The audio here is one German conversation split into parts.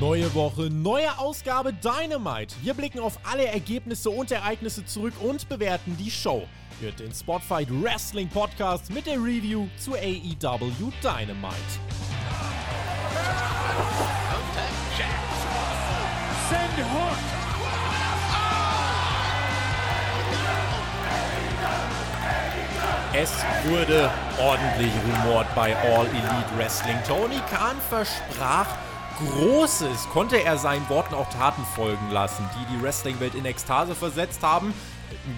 Neue Woche, neue Ausgabe Dynamite. Wir blicken auf alle Ergebnisse und Ereignisse zurück und bewerten die Show. Hört den Spotfight Wrestling Podcast mit der Review zu AEW Dynamite. Send Hook. Es wurde ordentlich rumort bei All Elite Wrestling. Tony Khan versprach Großes, konnte er seinen Worten auch Taten folgen lassen, die die Wrestling-Welt in Ekstase versetzt haben.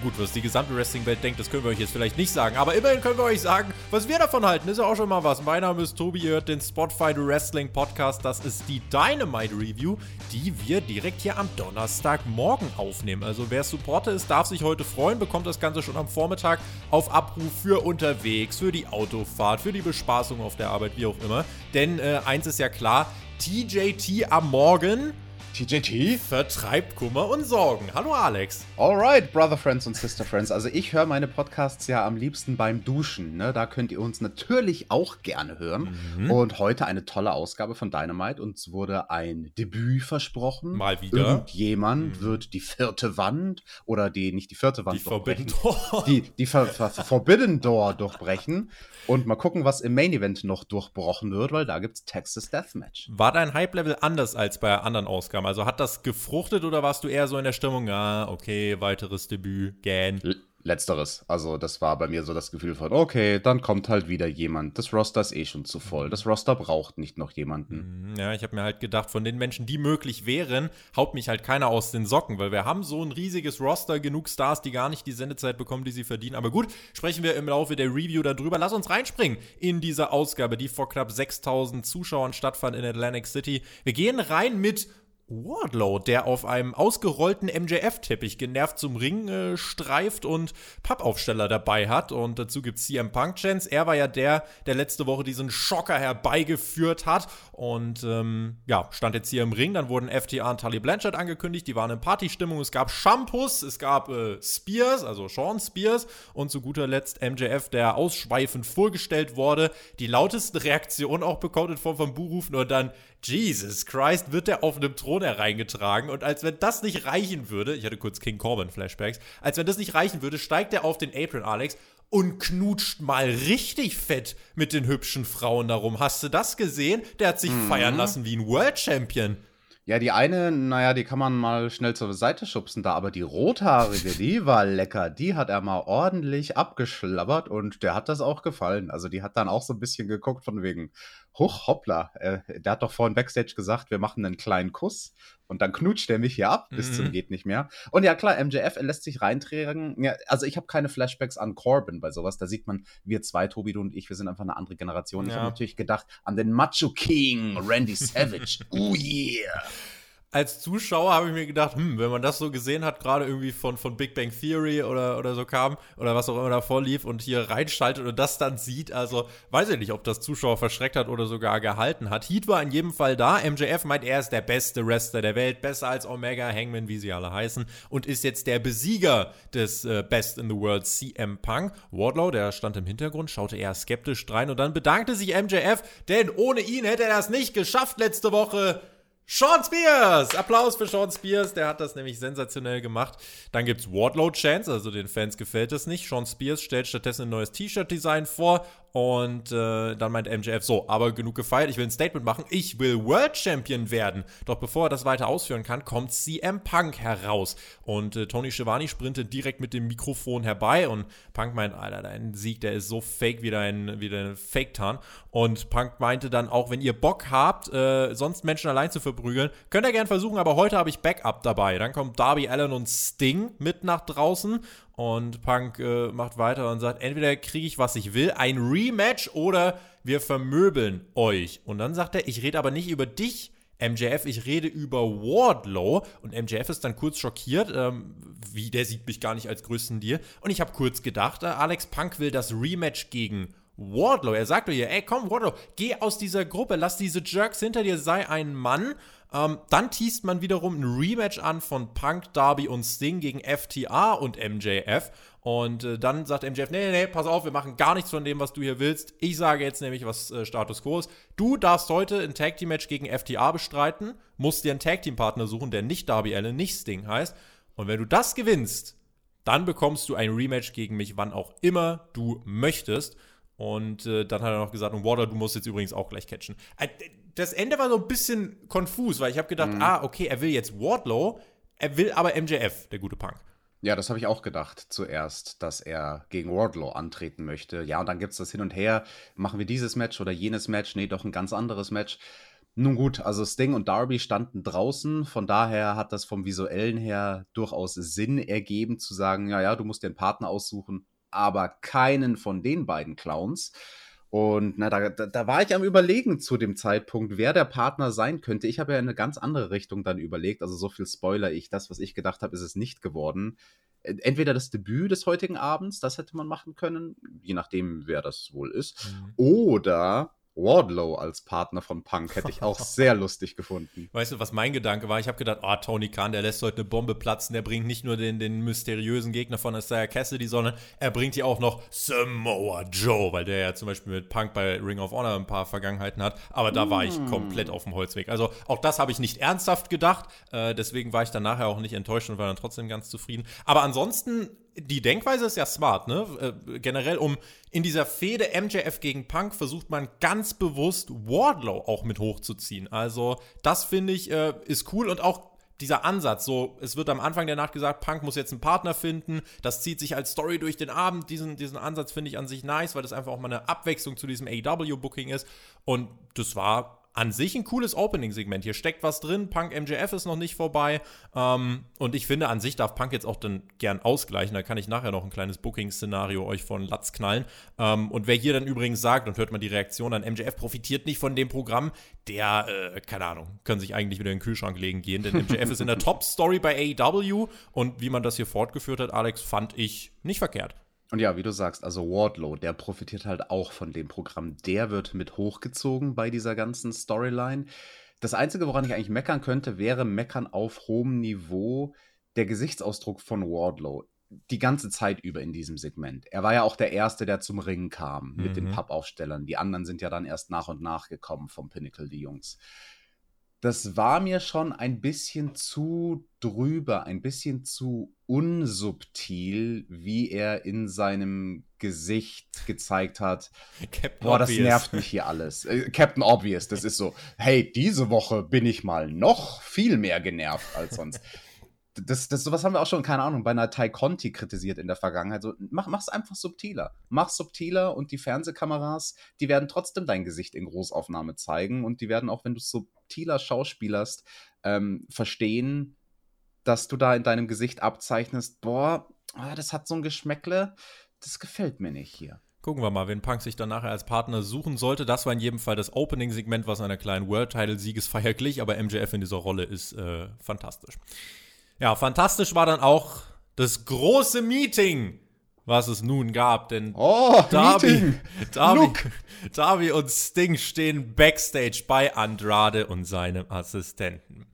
Gut, was die gesamte Wrestling-Welt denkt, das können wir euch jetzt vielleicht nicht sagen. Aber immerhin können wir euch sagen, was wir davon halten. Ist ja auch schon mal was. Mein Name ist Tobi, ihr hört den Spotfight Wrestling Podcast. Das ist die Dynamite Review, die wir direkt hier am Donnerstagmorgen aufnehmen. Also wer Supporter ist, darf sich heute freuen, bekommt das Ganze schon am Vormittag auf Abruf für unterwegs, für die Autofahrt, für die Bespaßung auf der Arbeit, wie auch immer. Denn äh, eins ist ja klar, TJT am Morgen TJT? vertreibt Kummer und Sorgen. Hallo Alex. Alright, Brother Friends und Sister Friends. Also ich höre meine Podcasts ja am liebsten beim Duschen. Ne? Da könnt ihr uns natürlich auch gerne hören. Mhm. Und heute eine tolle Ausgabe von Dynamite. Uns wurde ein Debüt versprochen. Mal wieder. Mhm. Irgendjemand wird die vierte Wand oder die, nicht die vierte Wand Die Forbidden. Door. Die, die Ver Ver Forbidden Door durchbrechen. Und mal gucken, was im Main Event noch durchbrochen wird, weil da gibt's Texas Deathmatch. War dein Hype-Level anders als bei anderen Ausgaben? Also hat das gefruchtet oder warst du eher so in der Stimmung, ah, okay, weiteres Debüt, gähn? Letzteres. Also, das war bei mir so das Gefühl von, okay, dann kommt halt wieder jemand. Das Roster ist eh schon zu voll. Das Roster braucht nicht noch jemanden. Mhm, Ja, ich habe mir halt gedacht, von den Menschen, die möglich wären, haut mich halt keiner aus den Socken, weil wir haben so ein riesiges Roster, genug Stars, die gar nicht die Sendezeit bekommen, die sie verdienen. Aber gut, sprechen wir im Laufe der Review darüber. Lass uns reinspringen in diese Ausgabe, die vor knapp 6000 Zuschauern stattfand in Atlantic City. Wir gehen rein mit Wardlow, der auf einem ausgerollten MJF-Teppich genervt zum Ring äh, streift und Pappaufsteller dabei hat. Und dazu gibt es CM Punk-Chance. Er war ja der, der letzte Woche diesen Schocker herbeigeführt hat. Und ähm, ja, stand jetzt hier im Ring. Dann wurden FTA und Tully Blanchard angekündigt. Die waren in Partystimmung. Es gab Shampoos, es gab äh, Spears, also Sean Spears. Und zu guter Letzt MJF, der ausschweifend vorgestellt wurde. Die lautesten Reaktionen auch bekommen in Form von Buhrufen und dann Jesus Christ, wird der auf einem Thron hereingetragen und als wenn das nicht reichen würde, ich hatte kurz King Corbin Flashbacks, als wenn das nicht reichen würde, steigt er auf den Apron, Alex, und knutscht mal richtig fett mit den hübschen Frauen darum. Hast du das gesehen? Der hat sich feiern lassen wie ein World Champion. Ja, die eine, naja, die kann man mal schnell zur Seite schubsen da, aber die rothaarige, die war lecker. Die hat er mal ordentlich abgeschlabbert und der hat das auch gefallen. Also die hat dann auch so ein bisschen geguckt von wegen, huch, hoppla. Äh, der hat doch vorhin Backstage gesagt, wir machen einen kleinen Kuss und dann knutscht er mich hier ab bis Mhm. zum geht nicht mehr. Und ja, klar, MJF, er lässt sich reintragen. Ja, also ich habe keine Flashbacks an Corbin bei sowas. Da sieht man, wir zwei, Tobi, du und ich, wir sind einfach eine andere Generation. Ich Ja. habe natürlich gedacht an den Macho King, Randy Savage. oh yeah. Als Zuschauer habe ich mir gedacht, hm, wenn man das so gesehen hat, gerade irgendwie von, von Big Bang Theory oder, oder so kam, oder was auch immer davor lief und hier reinschaltet und das dann sieht, also weiß ich nicht, ob das Zuschauer verschreckt hat oder sogar gehalten hat. Heat war in jedem Fall da. MJF meint, er ist der beste Wrestler der Welt, besser als Omega, Hangman, wie sie alle heißen, und ist jetzt der Besieger des äh, Best in the World CM Punk. Wardlow, der stand im Hintergrund, schaute eher skeptisch drein und dann bedankte sich MJF, denn ohne ihn hätte er das nicht geschafft letzte Woche. Sean Spears! Applaus für Sean Spears, der hat das nämlich sensationell gemacht. Dann gibt's Wardlow Chance, also den Fans gefällt das nicht. Sean Spears stellt stattdessen ein neues T-Shirt-Design vor und äh, dann meint MJF so, aber genug gefeiert, ich will ein Statement machen, ich will World Champion werden. Doch bevor er das weiter ausführen kann, kommt CM Punk heraus und äh, Tony Schiavone sprintet direkt mit dem Mikrofon herbei und Punk meint, Alter, dein Sieg, der ist so fake wie dein, wie dein Fake-Tarn. Und Punk meinte dann auch, wenn ihr Bock habt, äh, sonst Menschen allein zu verprügeln, könnt ihr gern versuchen, aber heute habe ich Backup dabei. Dann kommt Darby Allen und Sting mit nach draußen und Punk äh, macht weiter und sagt, entweder kriege ich, was ich will, ein Rematch oder wir vermöbeln euch. Und dann sagt er, ich rede aber nicht über dich, MJF, ich rede über Wardlow und MJF ist dann kurz schockiert, ähm, wie der sieht mich gar nicht als größten Deal. Und ich habe kurz gedacht, äh, Alex Punk will das Rematch gegen Wardlow. Er sagt hier, ey, komm, Wardlow, geh aus dieser Gruppe, lass diese Jerks hinter dir, sei ein Mann. Ähm, dann teast man wiederum ein Rematch an von Punk, Darby und Sting gegen FTA und MJF. Und äh, dann sagt MJF, nee, nee, nee, pass auf, wir machen gar nichts von dem, was du hier willst. Ich sage jetzt nämlich, was äh, Status Quo ist. Du darfst heute ein Tag Team Match gegen FTA bestreiten, musst dir einen Tag Team Partner suchen, der nicht Darby Allen, nicht Sting heißt. Und wenn du das gewinnst, dann bekommst du ein Rematch gegen mich, wann auch immer du möchtest. Und äh, dann hat er noch gesagt, und Water, du musst jetzt übrigens auch gleich catchen. Das Ende war so ein bisschen konfus, weil ich habe gedacht, mhm. ah, okay, er will jetzt Wardlow, er will aber MJF, der gute Punk. Ja, das habe ich auch gedacht zuerst, dass er gegen Wardlow antreten möchte. Ja, und dann gibt es das hin und her. Machen wir dieses Match oder jenes Match? Nee, doch ein ganz anderes Match. Nun gut, also Sting und Darby standen draußen, von daher hat das vom visuellen her durchaus Sinn ergeben zu sagen, ja, ja, du musst dir einen Partner aussuchen, aber keinen von den beiden Clowns. Und na, da, da, war ich am Überlegen zu dem Zeitpunkt, wer der Partner sein könnte. Ich habe ja in eine ganz andere Richtung dann überlegt. Also so viel Spoiler ich. Das, was ich gedacht habe, ist es nicht geworden. Entweder das Debüt des heutigen Abends, das hätte man machen können, je nachdem, wer das wohl ist. Mhm. Oder Wardlow als Partner von Punk hätte ich auch sehr lustig gefunden. Weißt du, was mein Gedanke war? Ich habe gedacht, oh, Tony Khan, der lässt heute eine Bombe platzen. Der bringt nicht nur den, den mysteriösen Gegner von Isaiah Cassidy, sondern er bringt hier auch noch Samoa Joe, weil der ja zum Beispiel mit Punk bei Ring of Honor ein paar Vergangenheiten hat. Aber da mm. war ich mm. komplett auf dem Holzweg. Also auch das habe ich nicht ernsthaft gedacht. Äh, deswegen war ich dann nachher auch nicht enttäuscht und war dann trotzdem ganz zufrieden. Aber ansonsten die Denkweise ist ja smart, ne? Äh, generell, um in dieser Fehde MJF gegen Punk versucht man ganz bewusst Wardlow auch mit hochzuziehen. Also, das finde ich äh, ist cool und auch dieser Ansatz, so, es wird am Anfang der Nacht gesagt, Punk muss jetzt einen Partner finden, das zieht sich als Story durch den Abend, diesen, diesen Ansatz finde ich an sich nice, weil das einfach auch mal eine Abwechslung zu diesem AW-Booking ist und das war an sich ein cooles Opening-Segment. Hier steckt was drin. Punk MJF ist noch nicht vorbei. Ähm, und ich finde, an sich darf Punk jetzt auch dann gern ausgleichen. Da kann ich nachher noch ein kleines Booking-Szenario euch von Latz knallen. Ähm, und wer hier dann übrigens sagt, und hört man die Reaktion an, MJF profitiert nicht von dem Programm, der, äh, keine Ahnung, können sich eigentlich wieder in den Kühlschrank legen gehen. Denn MJF ist in der Top-Story bei AEW. Und wie man das hier fortgeführt hat, Alex, fand ich nicht verkehrt. Und ja, wie du sagst, also Wardlow, der profitiert halt auch von dem Programm. Der wird mit hochgezogen bei dieser ganzen Storyline. Das Einzige, woran ich eigentlich meckern könnte, wäre Meckern auf hohem Niveau der Gesichtsausdruck von Wardlow. Die ganze Zeit über in diesem Segment. Er war ja auch der Erste, der zum Ring kam mit mhm. den Pappaufstellern. Die anderen sind ja dann erst nach und nach gekommen vom Pinnacle, die Jungs das war mir schon ein bisschen zu drüber, ein bisschen zu unsubtil, wie er in seinem Gesicht gezeigt hat. Captain Boah, das nervt mich hier alles. Äh, Captain Obvious, das ist so, hey, diese Woche bin ich mal noch viel mehr genervt als sonst das, das, sowas haben wir auch schon, keine Ahnung, bei einer Tai Conti kritisiert in der Vergangenheit. So, mach, mach's einfach subtiler. Mach's subtiler und die Fernsehkameras, die werden trotzdem dein Gesicht in Großaufnahme zeigen und die werden auch, wenn du subtiler schauspielerst, ähm, verstehen, dass du da in deinem Gesicht abzeichnest, boah, ah, das hat so ein Geschmäckle, das gefällt mir nicht hier. Gucken wir mal, wen Punk sich dann nachher als Partner suchen sollte. Das war in jedem Fall das Opening-Segment, was einer kleinen World-Title-Siegesfeier glich, aber MJF in dieser Rolle ist äh, fantastisch. Ja, fantastisch war dann auch das große Meeting, was es nun gab. Denn oh, Darby, Darby, Darby und Sting stehen backstage bei Andrade und seinem Assistenten.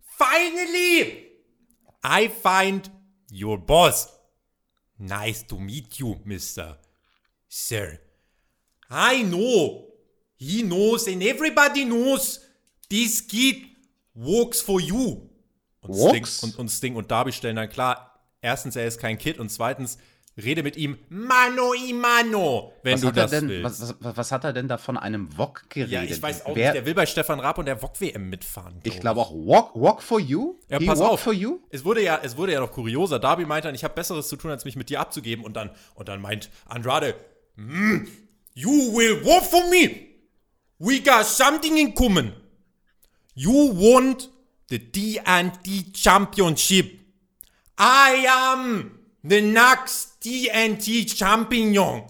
Finally, I find your boss. Nice to meet you, Mr. Sir. I know. He knows and everybody knows this kid works for you. Und Sting, und, und Sting und Darby stellen dann klar, erstens, er ist kein Kid und zweitens, rede mit ihm Mano i Mano, wenn was du das denn, willst. Was, was, was, hat er denn da von einem Wok geredet? Ja, ich weiß auch Wer, nicht. Der will bei Stefan Raab und der Wok-WM mitfahren. Ich glaube auch, Wok, Wok for you? Ja, He pass auf. For you? Es, wurde ja, es wurde ja noch kurioser. Darby meinte dann, ich habe Besseres zu tun, als mich mit dir abzugeben. Und dann, und dann meint Andrade, mm, you will work for me. We got something in common. You want the TNT Championship. I am the next TNT Champion.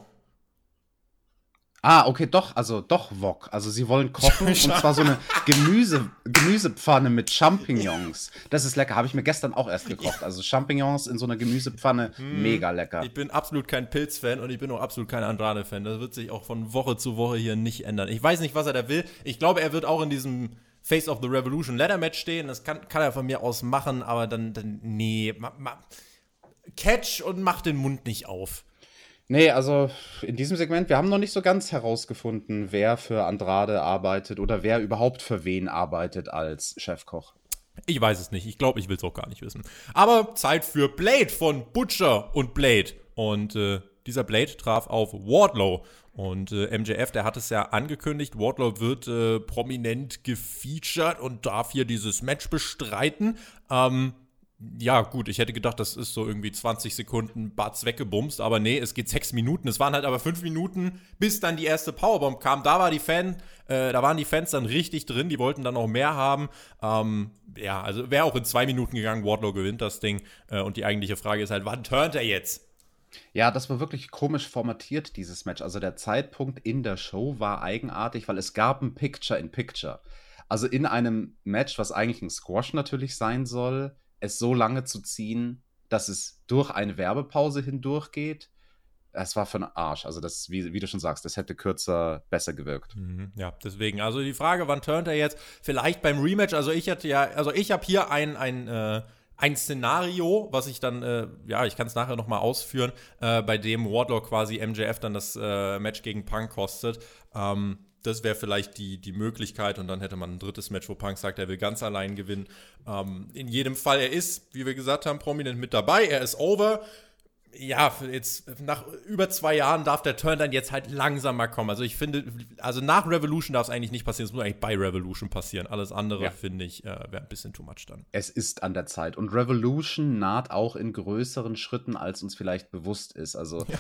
Ah, okay, doch, also doch Wok. Also sie wollen kochen und zwar so eine Gemüse, Gemüsepfanne mit Champignons. Das ist lecker, habe ich mir gestern auch erst gekocht. Also Champignons in so einer Gemüsepfanne, hm, mega lecker. Ich bin absolut kein Pilz-Fan und ich bin auch absolut kein Andrade-Fan. Das wird sich auch von Woche zu Woche hier nicht ändern. Ich weiß nicht, was er da will. Ich glaube, er wird auch in diesem Face of the Revolution Ladder Match stehen. Das kann, kann er von mir aus machen, aber dann, dann nee. Ma, ma, catch und mach den Mund nicht auf. Nee, also in diesem Segment, wir haben noch nicht so ganz herausgefunden, wer für Andrade arbeitet oder wer überhaupt für wen arbeitet als Chefkoch. Ich weiß es nicht. Ich glaube, ich will es auch gar nicht wissen. Aber Zeit für Blade von Butcher und Blade. Und äh, dieser Blade traf auf Wardlow. Und äh, MJF, der hat es ja angekündigt, Wardlow wird äh, prominent gefeatured und darf hier dieses Match bestreiten. Ähm, ja, gut, ich hätte gedacht, das ist so irgendwie 20 Sekunden Batz weggebumst, aber nee, es geht sechs Minuten. Es waren halt aber fünf Minuten, bis dann die erste Powerbomb kam. Da war die Fan, äh, da waren die Fans dann richtig drin, die wollten dann noch mehr haben. Ähm, ja, also wäre auch in zwei Minuten gegangen, Wardlow gewinnt das Ding. Äh, und die eigentliche Frage ist halt, wann turnt er jetzt? Ja, das war wirklich komisch formatiert, dieses Match. Also der Zeitpunkt in der Show war eigenartig, weil es gab ein Picture in Picture. Also in einem Match, was eigentlich ein Squash natürlich sein soll, es so lange zu ziehen, dass es durch eine Werbepause hindurchgeht, es war für einen Arsch. Also, das, wie, wie, du schon sagst, das hätte kürzer besser gewirkt. Mhm, ja, deswegen. Also die Frage, wann turnt er jetzt? Vielleicht beim Rematch. Also ich hatte ja, also ich habe hier ein, ein, äh, ein Szenario, was ich dann, äh, ja, ich kann es nachher nochmal ausführen, äh, bei dem Wardlaw quasi MJF dann das äh, Match gegen Punk kostet. Ähm, das wäre vielleicht die, die Möglichkeit und dann hätte man ein drittes Match, wo Punk sagt, er will ganz allein gewinnen. Ähm, in jedem Fall, er ist, wie wir gesagt haben, prominent mit dabei, er ist over. Ja, jetzt nach über zwei Jahren darf der Turn dann jetzt halt langsam mal kommen. Also ich finde, also nach Revolution darf es eigentlich nicht passieren, es muss eigentlich bei Revolution passieren. Alles andere, ja. finde ich, äh, wäre ein bisschen too much dann. Es ist an der Zeit. Und Revolution naht auch in größeren Schritten, als uns vielleicht bewusst ist. Also ja.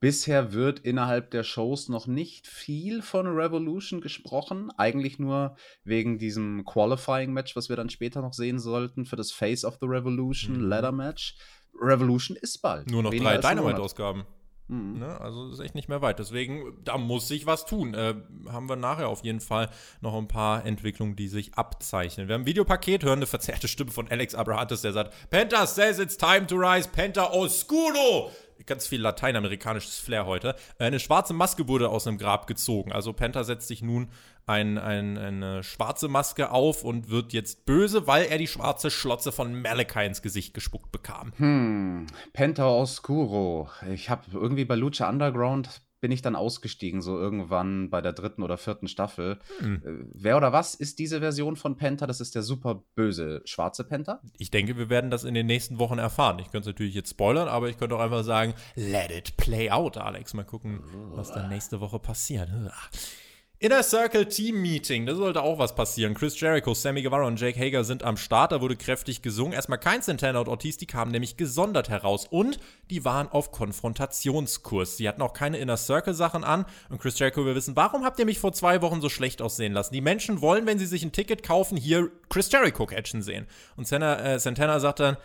Bisher wird innerhalb der Shows noch nicht viel von Revolution gesprochen. Eigentlich nur wegen diesem Qualifying-Match, was wir dann später noch sehen sollten für das Face of the Revolution mhm. Ladder Match. Revolution ist bald. Nur noch drei Dynamite-Ausgaben. Mhm. Ne? Also ist echt nicht mehr weit. Deswegen, da muss sich was tun. Äh, haben wir nachher auf jeden Fall noch ein paar Entwicklungen, die sich abzeichnen. Wir haben ein Videopaket, hören eine verzerrte Stimme von Alex Abrahantes, der sagt: Penta says it's time to rise, Penta oscuro ganz viel lateinamerikanisches Flair heute. Eine schwarze Maske wurde aus einem Grab gezogen. Also Penta setzt sich nun ein, ein, eine schwarze Maske auf und wird jetzt böse, weil er die schwarze Schlotze von Malachi ins Gesicht gespuckt bekam. Hm, Penta Oscuro. Ich habe irgendwie bei Lucha Underground bin ich dann ausgestiegen, so irgendwann bei der dritten oder vierten Staffel. Hm. Äh, wer oder was ist diese Version von Penta? Das ist der super böse schwarze Penta? Ich denke, wir werden das in den nächsten Wochen erfahren. Ich könnte es natürlich jetzt spoilern, aber ich könnte auch einfach sagen, let it play out, Alex. Mal gucken, was dann nächste Woche passiert. Inner Circle Team Meeting, da sollte auch was passieren. Chris Jericho, Sammy Guevara und Jake Hager sind am Start, da wurde kräftig gesungen. Erstmal kein Santana und Ortiz, die kamen nämlich gesondert heraus und die waren auf Konfrontationskurs. Sie hatten auch keine Inner Circle Sachen an und Chris Jericho will wissen, warum habt ihr mich vor zwei Wochen so schlecht aussehen lassen? Die Menschen wollen, wenn sie sich ein Ticket kaufen, hier Chris Jericho catchen sehen. Und Santana, äh, Santana sagt dann,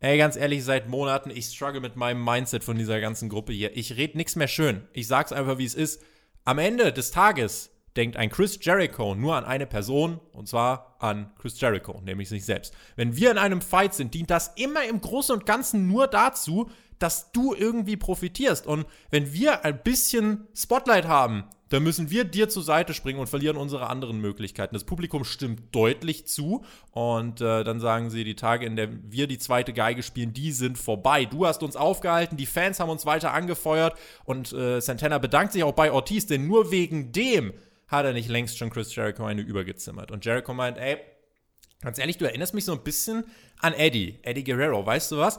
Ey, ganz ehrlich, seit Monaten, ich struggle mit meinem Mindset von dieser ganzen Gruppe hier. Ich rede nichts mehr schön. Ich sag's einfach, wie es ist. Am Ende des Tages denkt ein Chris Jericho nur an eine Person, und zwar an Chris Jericho, nämlich sich selbst. Wenn wir in einem Fight sind, dient das immer im Großen und Ganzen nur dazu, dass du irgendwie profitierst. Und wenn wir ein bisschen Spotlight haben, dann müssen wir dir zur Seite springen und verlieren unsere anderen Möglichkeiten. Das Publikum stimmt deutlich zu und äh, dann sagen sie, die Tage, in der wir die zweite Geige spielen, die sind vorbei. Du hast uns aufgehalten, die Fans haben uns weiter angefeuert und äh, Santana bedankt sich auch bei Ortiz, denn nur wegen dem hat er nicht längst schon Chris Jericho eine übergezimmert. Und Jericho meint, ey, ganz ehrlich, du erinnerst mich so ein bisschen an Eddie, Eddie Guerrero, weißt du was?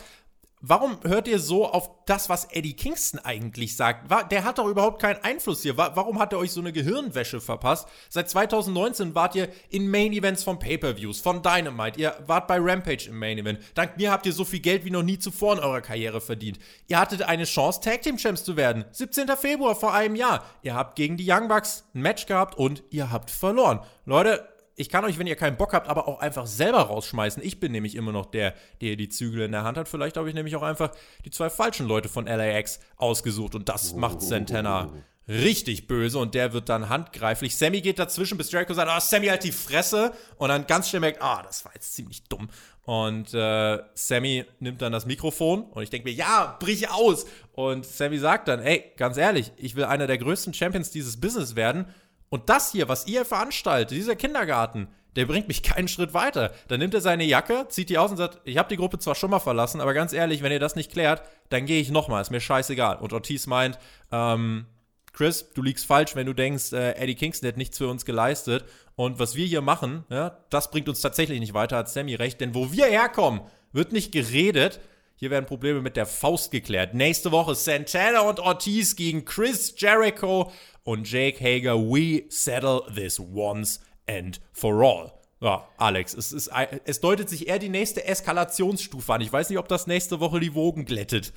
Warum hört ihr so auf das, was Eddie Kingston eigentlich sagt? Der hat doch überhaupt keinen Einfluss hier. Warum hat er euch so eine Gehirnwäsche verpasst? Seit 2019 wart ihr in Main Events von Pay-Per-Views, von Dynamite. Ihr wart bei Rampage im Main Event. Dank mir habt ihr so viel Geld wie noch nie zuvor in eurer Karriere verdient. Ihr hattet eine Chance, Tag Team Champs zu werden. 17. Februar vor einem Jahr. Ihr habt gegen die Young Bucks ein Match gehabt und ihr habt verloren. Leute, ich kann euch, wenn ihr keinen Bock habt, aber auch einfach selber rausschmeißen. Ich bin nämlich immer noch der, der die Zügel in der Hand hat. Vielleicht habe ich nämlich auch einfach die zwei falschen Leute von LAX ausgesucht und das macht Santana richtig böse und der wird dann handgreiflich. Sammy geht dazwischen, bis Jericho sagt, ah, oh, Sammy halt die Fresse und dann ganz schnell merkt, ah, oh, das war jetzt ziemlich dumm. Und äh, Sammy nimmt dann das Mikrofon und ich denke mir, ja, brich aus. Und Sammy sagt dann, ey, ganz ehrlich, ich will einer der größten Champions dieses Business werden. Und das hier, was ihr veranstaltet, dieser Kindergarten, der bringt mich keinen Schritt weiter. Dann nimmt er seine Jacke, zieht die aus und sagt, ich habe die Gruppe zwar schon mal verlassen, aber ganz ehrlich, wenn ihr das nicht klärt, dann gehe ich nochmal, ist mir scheißegal. Und Ortiz meint, ähm, Chris, du liegst falsch, wenn du denkst, äh, Eddie Kingston hat nichts für uns geleistet. Und was wir hier machen, ja, das bringt uns tatsächlich nicht weiter, hat Sammy recht. Denn wo wir herkommen, wird nicht geredet. Hier werden Probleme mit der Faust geklärt. Nächste Woche Santana und Ortiz gegen Chris Jericho und Jake Hager. We settle this once and for all. Ja, Alex, es, ist, es deutet sich eher die nächste Eskalationsstufe an. Ich weiß nicht, ob das nächste Woche die Wogen glättet.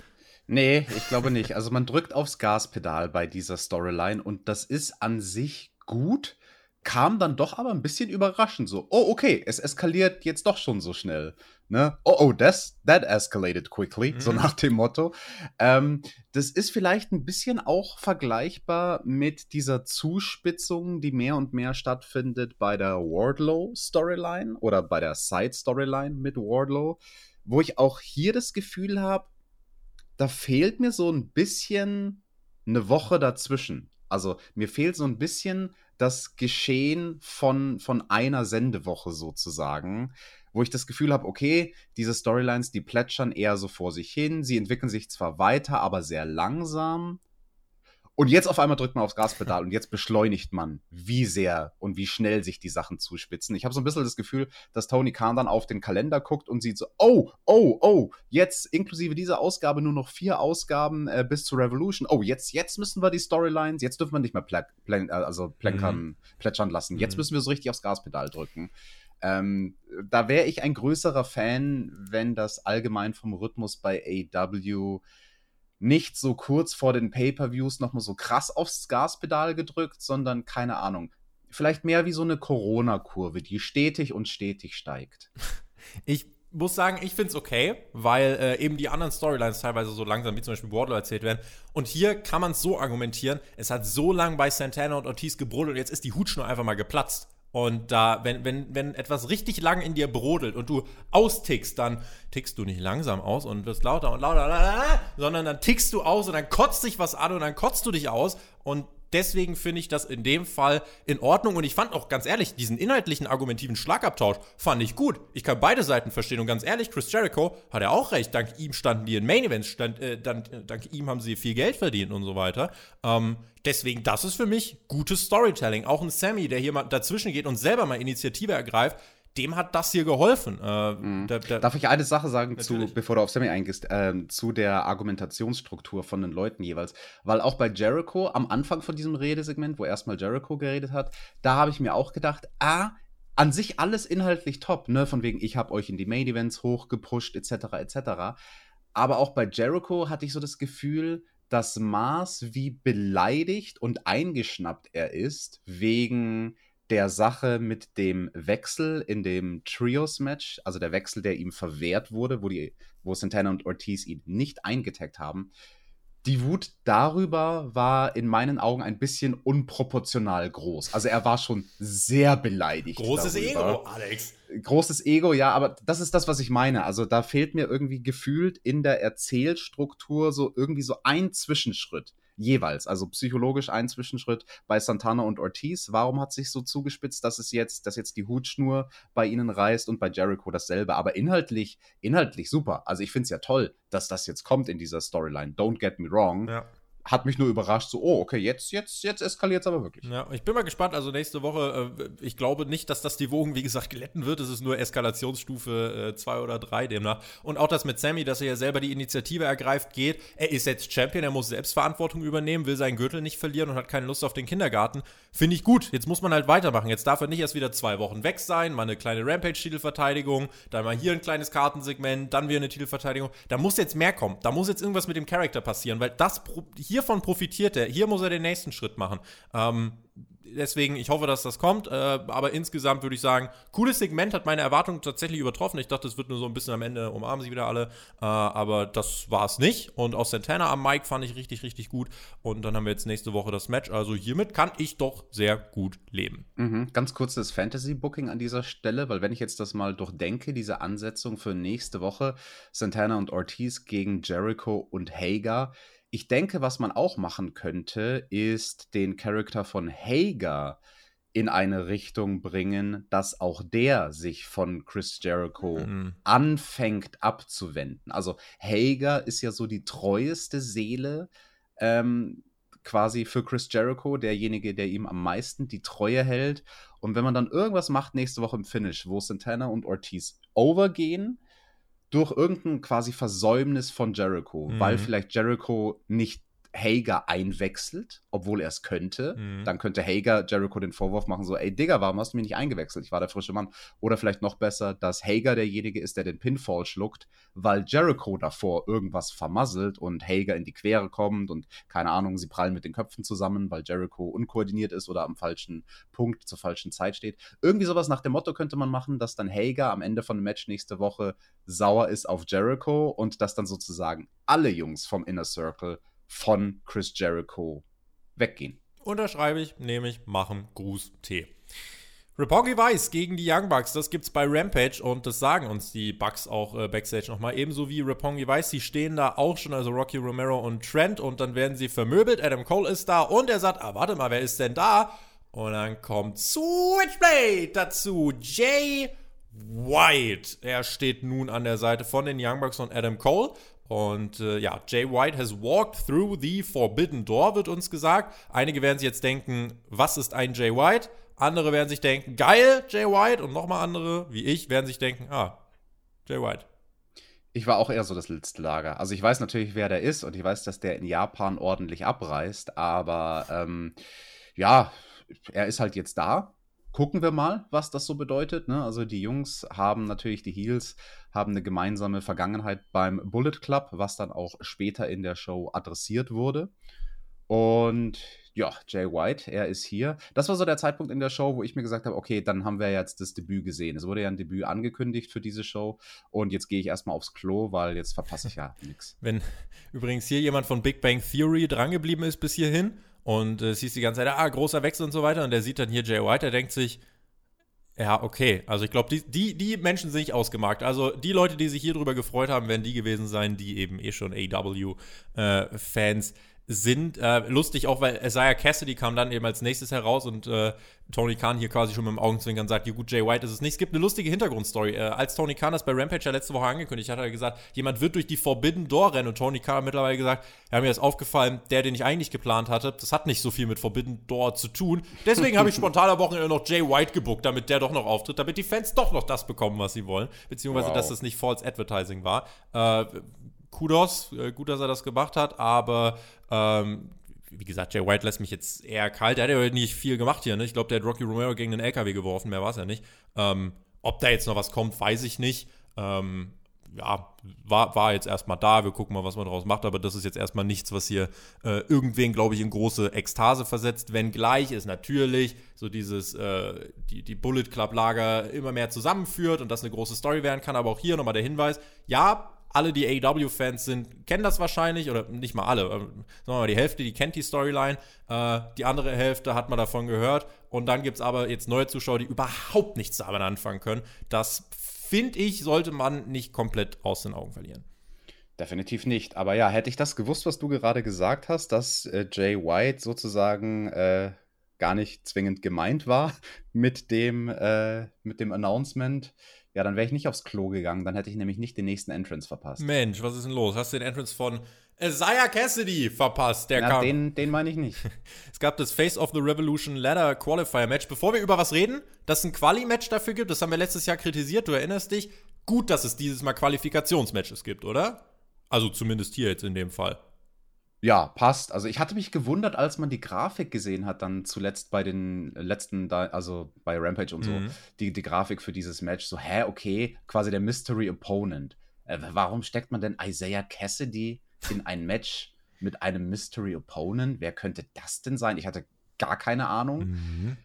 Nee, ich glaube nicht. Also man drückt aufs Gaspedal bei dieser Storyline und das ist an sich gut, kam dann doch aber ein bisschen überraschend so. Oh, okay, es eskaliert jetzt doch schon so schnell. Ne? Oh, oh, das, that escalated quickly, mhm. so nach dem Motto. Ähm, das ist vielleicht ein bisschen auch vergleichbar mit dieser Zuspitzung, die mehr und mehr stattfindet bei der Wardlow-Storyline oder bei der Side-Storyline mit Wardlow, wo ich auch hier das Gefühl habe, da fehlt mir so ein bisschen eine Woche dazwischen. Also mir fehlt so ein bisschen das Geschehen von, von einer Sendewoche sozusagen, wo ich das Gefühl habe, okay, diese Storylines, die plätschern eher so vor sich hin, sie entwickeln sich zwar weiter, aber sehr langsam. Und jetzt auf einmal drückt man aufs Gaspedal und jetzt beschleunigt man, wie sehr und wie schnell sich die Sachen zuspitzen. Ich habe so ein bisschen das Gefühl, dass Tony Khan dann auf den Kalender guckt und sieht so, oh, oh, oh, jetzt inklusive dieser Ausgabe nur noch vier Ausgaben äh, bis zur Revolution. Oh, jetzt, jetzt müssen wir die Storylines, jetzt dürfen wir nicht mehr plä plä äh, also plänkern, mhm. plätschern lassen. Jetzt mhm. müssen wir so richtig aufs Gaspedal drücken. Ähm, da wäre ich ein größerer Fan, wenn das allgemein vom Rhythmus bei AW nicht so kurz vor den Pay-per-Views nochmal so krass aufs Gaspedal gedrückt, sondern keine Ahnung. Vielleicht mehr wie so eine Corona-Kurve, die stetig und stetig steigt. Ich muss sagen, ich finde es okay, weil äh, eben die anderen Storylines teilweise so langsam, wie zum Beispiel Wardlow erzählt werden. Und hier kann man es so argumentieren, es hat so lange bei Santana und Ortiz gebrodelt und jetzt ist die Hutschnur einfach mal geplatzt. Und da, wenn, wenn, wenn etwas richtig lang in dir brodelt und du austickst, dann tickst du nicht langsam aus und wirst lauter und lauter, sondern dann tickst du aus und dann kotzt sich was an und dann kotzt du dich aus. Und deswegen finde ich das in dem Fall in Ordnung. Und ich fand auch ganz ehrlich, diesen inhaltlichen argumentiven Schlagabtausch fand ich gut. Ich kann beide Seiten verstehen. Und ganz ehrlich, Chris Jericho hat ja auch recht. Dank ihm standen die in Main Events, stand, äh, dank, dank, ihm haben sie viel Geld verdient und so weiter. Ähm, deswegen, das ist für mich gutes Storytelling. Auch ein Sammy, der hier mal dazwischen geht und selber mal Initiative ergreift, dem hat das hier geholfen. Äh, mhm. der, der, Darf ich eine Sache sagen, zu, bevor du auf Sammy eingehst, äh, zu der Argumentationsstruktur von den Leuten jeweils? Weil auch bei Jericho, am Anfang von diesem Redesegment, wo erstmal Jericho geredet hat, da habe ich mir auch gedacht, ah, an sich alles inhaltlich top, ne? Von wegen, ich habe euch in die Main Events hochgepusht, etc., etc. Aber auch bei Jericho hatte ich so das Gefühl, das Maß, wie beleidigt und eingeschnappt er ist, wegen der Sache mit dem Wechsel in dem Trios-Match, also der Wechsel, der ihm verwehrt wurde, wo, die, wo Santana und Ortiz ihn nicht eingetaggt haben. Die Wut darüber war in meinen Augen ein bisschen unproportional groß. Also er war schon sehr beleidigt. Großes darüber. Ego, Alex. Großes Ego, ja, aber das ist das, was ich meine. Also da fehlt mir irgendwie gefühlt in der Erzählstruktur so irgendwie so ein Zwischenschritt jeweils. Also psychologisch ein Zwischenschritt bei Santana und Ortiz. Warum hat sich so zugespitzt, dass es jetzt, dass jetzt die Hutschnur bei ihnen reißt und bei Jericho dasselbe? Aber inhaltlich, inhaltlich super. Also ich finde es ja toll, dass das jetzt kommt in dieser Storyline. Don't get me wrong. Ja hat mich nur überrascht, so, oh, okay, jetzt, jetzt, jetzt eskaliert es aber wirklich. Ja, ich bin mal gespannt. Also nächste Woche, äh, ich glaube nicht, dass das die Wogen, wie gesagt, glätten wird. Es ist nur Eskalationsstufe 2 äh, oder 3 demnach. Und auch das mit Sammy, dass er ja selber die Initiative ergreift, geht. Er ist jetzt Champion, er muss Selbstverantwortung übernehmen, will seinen Gürtel nicht verlieren und hat keine Lust auf den Kindergarten. Finde ich gut. Jetzt muss man halt weitermachen. Jetzt darf er nicht erst wieder zwei Wochen weg sein, mal eine kleine Rampage-Titelverteidigung, dann mal hier ein kleines Kartensegment, dann wieder eine Titelverteidigung. Da muss jetzt mehr kommen. Da muss jetzt irgendwas mit dem Charakter passieren, weil das hier hiervon profitiert er. Hier muss er den nächsten Schritt machen. Ähm, deswegen, ich hoffe, dass das kommt. Äh, aber insgesamt würde ich sagen, cooles Segment hat meine Erwartungen tatsächlich übertroffen. Ich dachte, es wird nur so ein bisschen am Ende umarmen sie wieder alle. Äh, aber das war es nicht. Und auch Santana am Mic fand ich richtig, richtig gut. Und dann haben wir jetzt nächste Woche das Match. Also hiermit kann ich doch sehr gut leben. Mhm. Ganz kurzes Fantasy-Booking an dieser Stelle, weil wenn ich jetzt das mal durchdenke, diese Ansetzung für nächste Woche, Santana und Ortiz gegen Jericho und Hager ich denke, was man auch machen könnte, ist den Charakter von Hager in eine Richtung bringen, dass auch der sich von Chris Jericho mhm. anfängt abzuwenden. Also Hager ist ja so die treueste Seele ähm, quasi für Chris Jericho, derjenige, der ihm am meisten die Treue hält. Und wenn man dann irgendwas macht nächste Woche im Finish, wo Santana und Ortiz overgehen, durch irgendein quasi Versäumnis von Jericho, mhm. weil vielleicht Jericho nicht Hager einwechselt, obwohl er es könnte, mhm. dann könnte Hager Jericho den Vorwurf machen, so, ey Digga, warum hast du mich nicht eingewechselt? Ich war der frische Mann. Oder vielleicht noch besser, dass Hager derjenige ist, der den Pinfall schluckt, weil Jericho davor irgendwas vermasselt und Hager in die Quere kommt und keine Ahnung, sie prallen mit den Köpfen zusammen, weil Jericho unkoordiniert ist oder am falschen Punkt zur falschen Zeit steht. Irgendwie sowas nach dem Motto könnte man machen, dass dann Hager am Ende von dem Match nächste Woche sauer ist auf Jericho und dass dann sozusagen alle Jungs vom Inner Circle von Chris Jericho weggehen. Unterschreibe ich, nehme ich, machen, Gruß, T. Roppongi Weiß gegen die Young Bucks, das gibt's bei Rampage und das sagen uns die Bucks auch äh, Backstage nochmal. Ebenso wie Roppongi Weiß, die stehen da auch schon, also Rocky Romero und Trent und dann werden sie vermöbelt. Adam Cole ist da und er sagt, ah, warte mal, wer ist denn da? Und dann kommt Switchblade dazu, Jay White. Er steht nun an der Seite von den Young Bucks und Adam Cole. Und äh, ja, Jay White has walked through the Forbidden Door, wird uns gesagt. Einige werden sich jetzt denken, was ist ein Jay White? Andere werden sich denken, geil, Jay White. Und nochmal andere, wie ich, werden sich denken, ah, Jay White. Ich war auch eher so das letzte Lager. Also ich weiß natürlich, wer der ist und ich weiß, dass der in Japan ordentlich abreißt, aber ähm, ja, er ist halt jetzt da gucken wir mal, was das so bedeutet. Ne? Also die Jungs haben natürlich, die Heels haben eine gemeinsame Vergangenheit beim Bullet Club, was dann auch später in der Show adressiert wurde. Und ja, Jay White, er ist hier. Das war so der Zeitpunkt in der Show, wo ich mir gesagt habe, okay, dann haben wir jetzt das Debüt gesehen. Es wurde ja ein Debüt angekündigt für diese Show und jetzt gehe ich erstmal aufs Klo, weil jetzt verpasse ich ja nichts. Wenn übrigens hier jemand von Big Bang Theory drangeblieben ist bis hierhin, und äh, siehst die ganze Zeit, ah, großer Wechsel und so weiter. Und der sieht dann hier Jay White, der denkt sich, ja, okay. Also ich glaube, die, die, die Menschen sind nicht ausgemarkt. Also die Leute, die sich hier drüber gefreut haben, werden die gewesen sein, die eben eh schon AW-Fans äh, sind. Äh, lustig auch, weil Isaiah Cassidy kam dann eben als nächstes heraus und äh, Tony Khan hier quasi schon mit dem Augenzwinkern sagt, ja gut, Jay White ist es nicht. Es gibt eine lustige Hintergrundstory. Äh, als Tony Khan das bei Rampage ja letzte Woche angekündigt hat, hat er gesagt, jemand wird durch die Forbidden Door rennen und Tony Khan hat mittlerweile gesagt, ja, mir ist aufgefallen, der, den ich eigentlich geplant hatte, das hat nicht so viel mit Forbidden Door zu tun. Deswegen habe ich spontan am Wochenende noch Jay White gebuckt, damit der doch noch auftritt, damit die Fans doch noch das bekommen, was sie wollen. Beziehungsweise, wow. dass das nicht False Advertising war. Äh, Kudos, äh, gut, dass er das gemacht hat, aber ähm, wie gesagt, Jay White lässt mich jetzt eher kalt. Er hat ja nicht viel gemacht hier, ne? Ich glaube, der hat Rocky Romero gegen den LKW geworfen, mehr war es ja nicht. Ähm, ob da jetzt noch was kommt, weiß ich nicht. Ähm, ja, war, war jetzt erstmal da. Wir gucken mal, was man daraus macht. Aber das ist jetzt erstmal nichts, was hier äh, irgendwen, glaube ich, in große Ekstase versetzt. Wenngleich ist natürlich so dieses, äh, die, die Bullet Club Lager immer mehr zusammenführt und das eine große Story werden kann. Aber auch hier nochmal der Hinweis: Ja, alle, die AEW-Fans sind, kennen das wahrscheinlich, oder nicht mal alle, sagen wir mal die Hälfte, die kennt die Storyline, äh, die andere Hälfte hat man davon gehört. Und dann gibt es aber jetzt neue Zuschauer, die überhaupt nichts damit anfangen können. Das, finde ich, sollte man nicht komplett aus den Augen verlieren. Definitiv nicht. Aber ja, hätte ich das gewusst, was du gerade gesagt hast, dass äh, Jay White sozusagen äh, gar nicht zwingend gemeint war mit dem, äh, mit dem Announcement, ja, dann wäre ich nicht aufs Klo gegangen, dann hätte ich nämlich nicht den nächsten Entrance verpasst. Mensch, was ist denn los? Hast du den Entrance von Isaiah Cassidy verpasst? Der Na, kam. Den, den meine ich nicht. es gab das Face of the Revolution Ladder Qualifier Match. Bevor wir über was reden, dass es ein Quali-Match dafür gibt, das haben wir letztes Jahr kritisiert, du erinnerst dich. Gut, dass es dieses Mal Qualifikationsmatches gibt, oder? Also zumindest hier jetzt in dem Fall. Ja, passt. Also ich hatte mich gewundert, als man die Grafik gesehen hat, dann zuletzt bei den letzten, also bei Rampage und so, mhm. die, die Grafik für dieses Match. So, hä, okay, quasi der Mystery Opponent. Äh, warum steckt man denn Isaiah Cassidy in ein Match mit einem Mystery Opponent? Wer könnte das denn sein? Ich hatte gar keine Ahnung. Mhm.